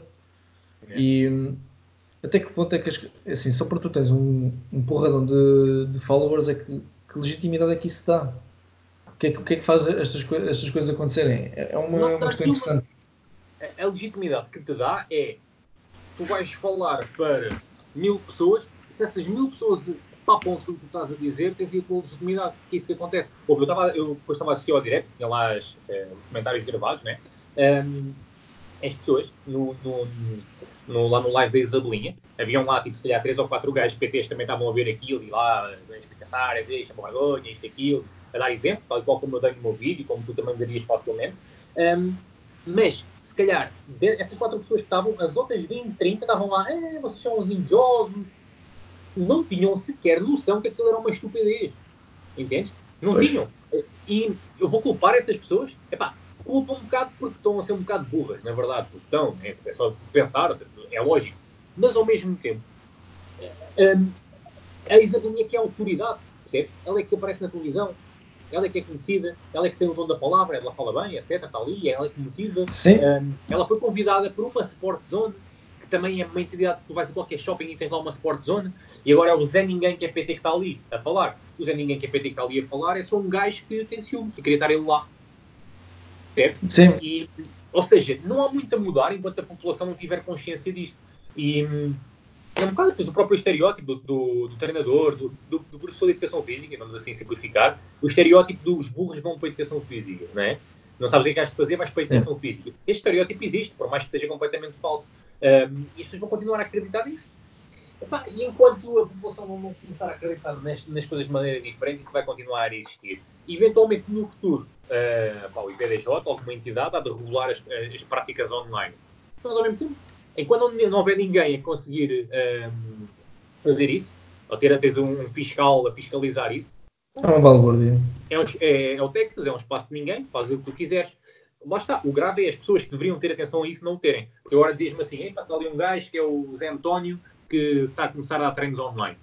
É. E até que ponto é que, assim, só porque tu tens um, um porradão de, de followers, é que, que legitimidade é que isso dá? O que é que, o que, é que faz estas, estas coisas acontecerem? É, é uma, uma questão interessante. A legitimidade que te dá é tu vais falar para mil pessoas, se essas mil pessoas papam aquilo que tu estás a dizer, tens aí tua legitimidade, que é isso que acontece. eu, estava, eu depois estava a assistir ao direto, tinha lá os eh, comentários gravados, né? Um, as pessoas, no, no, no, lá no live da Isabelinha, haviam lá, tipo, se calhar, três ou quatro gajos PTs também estavam a ver aquilo, e lá, a explicar, a deixa, vergonha, isto, aquilo, a dar exemplo, tal e qual como eu dei no meu vídeo, como tu também darias facilmente. Um, mas se calhar, essas quatro pessoas que estavam, as outras 20, 30 estavam lá, é, vocês são os invejosos. Não tinham sequer noção que aquilo era uma estupidez. Entende? Não pois. tinham. E eu vou culpar essas pessoas, epá, culpo um bocado porque estão a ser um bocado burras, na verdade, porque estão, é, é só pensar, é lógico. Mas ao mesmo tempo, um, a Isabelinha que é a autoridade, percebes? Ela é que aparece na televisão. Ela é que é conhecida, ela é que tem o dom da palavra, ela fala bem, etc, está ali, ela é que motiva. Sim. Um, ela foi convidada por uma Sport Zone, que também é uma entidade que tu vais a qualquer shopping e tens lá uma Sport Zone, e agora é o Zé Ninguém que é PT que está ali a falar. O Zé Ninguém que é PT que está ali a falar é só um gajo que tem ciúme, que queria estar ele lá. Certo? Sim. E, ou seja, não há muito a mudar enquanto a população não tiver consciência disto. E hum, é um bocado o próprio estereótipo do, do, do treinador, do, do, professor de educação física, vamos assim simplificar, o estereótipo dos burros vão para a educação física, não é? Não sabes o que é que has de fazer, vais para a educação Sim. física. Este estereótipo existe, por mais que seja completamente falso. Um, e as pessoas vão continuar a acreditar nisso. E enquanto a população não começar a acreditar nas, nas coisas de maneira diferente, isso vai continuar a existir. Eventualmente, no futuro, uh, pá, o IBDJ, alguma entidade, há de regular as, as práticas online. Mas, ao mesmo tempo, enquanto não houver ninguém a conseguir um, fazer isso, ou ter até um fiscal a fiscalizar isso, é uma balbúrdia. É, é, é, o Texas, é um espaço de ninguém, faz o que tu quiseres. Lá está, o grave é as pessoas que deveriam ter atenção a isso não terem. Porque agora dizias-me assim, está ali um gajo que é o Zé António que está a começar a dar treinos online.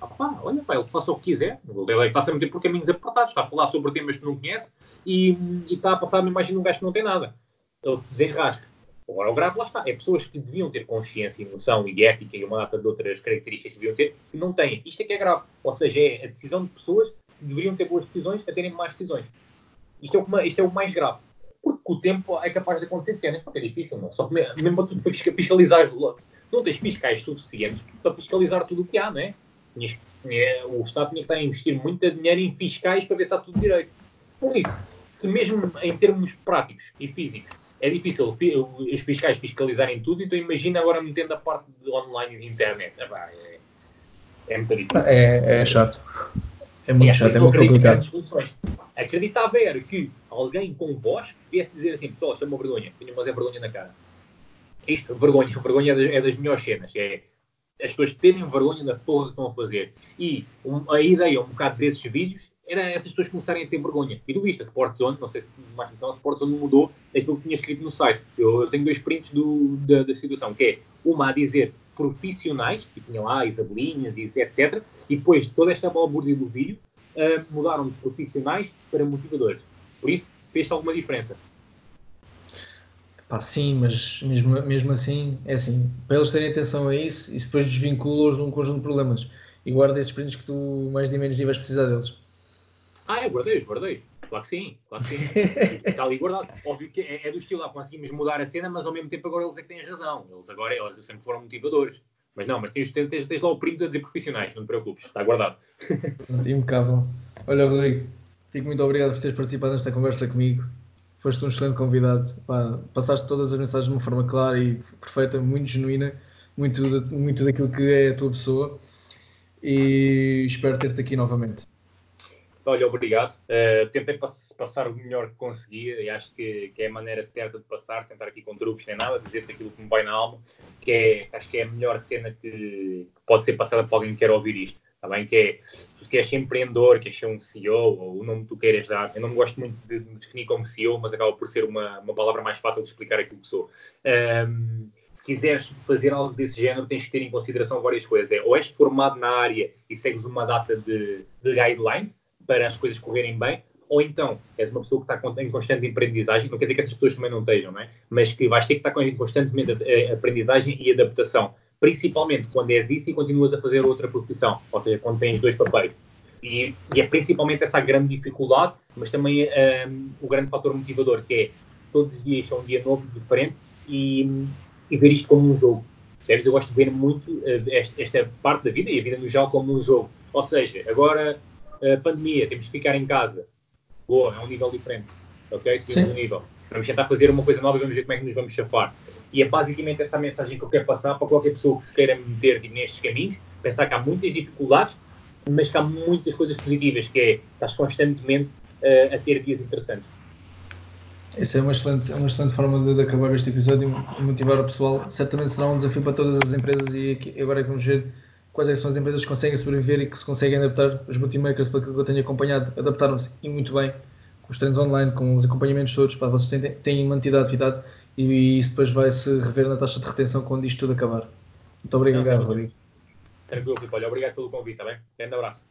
Ah, pá, olha, pá, ele faça o que quiser. Ele está a meter por caminhos apertados, está a falar sobre temas que não conhece e, e está a passar a imagem de um gajo que não tem nada. Ele desenrasca. Agora, o grave lá está. É pessoas que deviam ter consciência e noção e ética e uma data de outras características que deviam ter, que não têm. Isto é que é grave. Ou seja, é a decisão de pessoas que deveriam ter boas decisões a terem más decisões. Isto é o, isto é o mais grave. Porque o tempo é capaz de acontecer cenas. Porque é difícil, não? Só que mesmo para tu não tens fiscais suficientes para fiscalizar tudo o que há, não é? O Estado tinha que estar a investir muito dinheiro em fiscais para ver se está tudo direito. Por isso, se mesmo em termos práticos e físicos é difícil os fiscais fiscalizarem tudo, então imagina agora metendo a parte de online e de internet. É, é muito difícil. É, é chato. É muito é, chato, é muito complicado. Acreditava era que alguém com voz viesse dizer assim, pessoal, isto é uma vergonha, tenho é vergonha na cara. Isto, vergonha, vergonha é das, é das melhores cenas. É as pessoas terem vergonha da porra que estão a fazer. E um, a ideia, um bocado desses vídeos, era essas pessoas começarem a ter vergonha. E tu viste, a Sportzone, não sei se mais atenção, a Sportzone mudou aquilo que tinha escrito no site. Eu, eu tenho dois prints do, da, da, situação, que é uma a dizer profissionais, que tinham lá isabelinhas e etc. E depois toda esta balbúrdia do vídeo uh, mudaram de profissionais para motivadores. Por isso, fez alguma diferença. Pá, sim, mas mesmo, mesmo assim, é assim, para eles terem atenção a isso, isso depois desvincula-os de um conjunto de problemas. E guarda esses prints que tu mais de menos vais precisar deles. Ah, é, guardei-os, guardei Claro que sim, claro que sim. [LAUGHS] Está ali guardado. Óbvio que é, é do estilo lá, conseguimos mudar a cena, mas ao mesmo tempo agora eles é que têm razão. Eles agora eles sempre foram motivadores. Mas não, mas tens, tens, tens lá o primo a dizer profissionais, não te preocupes, está guardado. [LAUGHS] Impecável. Olha, Rodrigo, fico muito obrigado por teres participado nesta conversa comigo. Foste um excelente convidado. Pá, passaste todas as mensagens de uma forma clara e perfeita, muito genuína, muito, muito daquilo que é a tua pessoa. E espero ter-te aqui novamente. Olha, obrigado. Uh, tentei pass passar o melhor que conseguia e acho que, que, é a maneira certa de passar, sem estar aqui com truques nem nada, dizer-te aquilo que me vai na alma, que é, acho que é a melhor cena que, que pode ser passada para alguém que quer ouvir isto. Está bem? Que é, se queres ser empreendedor, queres ser um CEO, ou o nome que tu queiras dar, eu não gosto muito de me definir como CEO, mas acaba por ser uma, uma palavra mais fácil de explicar aquilo que sou. Um, se quiseres fazer algo desse género, tens que ter em consideração várias coisas. É, ou és formado na área e segues uma data de, de guidelines, para as coisas correrem bem, ou então és uma pessoa que está em constante aprendizagem, não quer dizer que essas pessoas também não estejam, não é? mas que vais ter que estar em constante eh, aprendizagem e adaptação, principalmente quando és isso e continuas a fazer outra profissão, ou seja, quando tens dois papéis. E, e é principalmente essa a grande dificuldade, mas também um, ehm, o grande fator motivador, que é todos os dias são um dia novo, diferente, e, e ver isto como um jogo. Eu gosto de ver muito esta, esta, parte da vida e a vida no geral como um jogo. Ou seja, agora uh, pandemia, temos que ficar em casa. Boa, é um nível diferente. Ok? Segundo um nível. Vamos tentar fazer uma coisa nova e vamos ver como é que nos vamos chafar. E é basicamente essa mensagem que eu quero passar para qualquer pessoa que se queira meter tipo, nestes caminhos, pensar que há muitas dificuldades, mas que há muitas coisas positivas, que é estás constantemente uh, a ter dias interessantes. Essa é uma excelente, uma excelente forma de, de acabar este episódio e motivar o pessoal. Certamente será um desafio para todas as empresas e aqui, agora é que vamos ver quais é são as empresas que conseguem sobreviver e que se conseguem adaptar. Os multimakers, pelo que eu tenho acompanhado, adaptaram-se e muito bem com os treinos online, com os acompanhamentos todos. Pá, vocês têm, têm mantido a atividade e, isso depois vai se rever na taxa de retenção quando isto tudo acabar. Muito obrigado, Rodrigo. Tranquilo, Filipe. Olha, obrigado pelo convite, está bem? Grande abraço.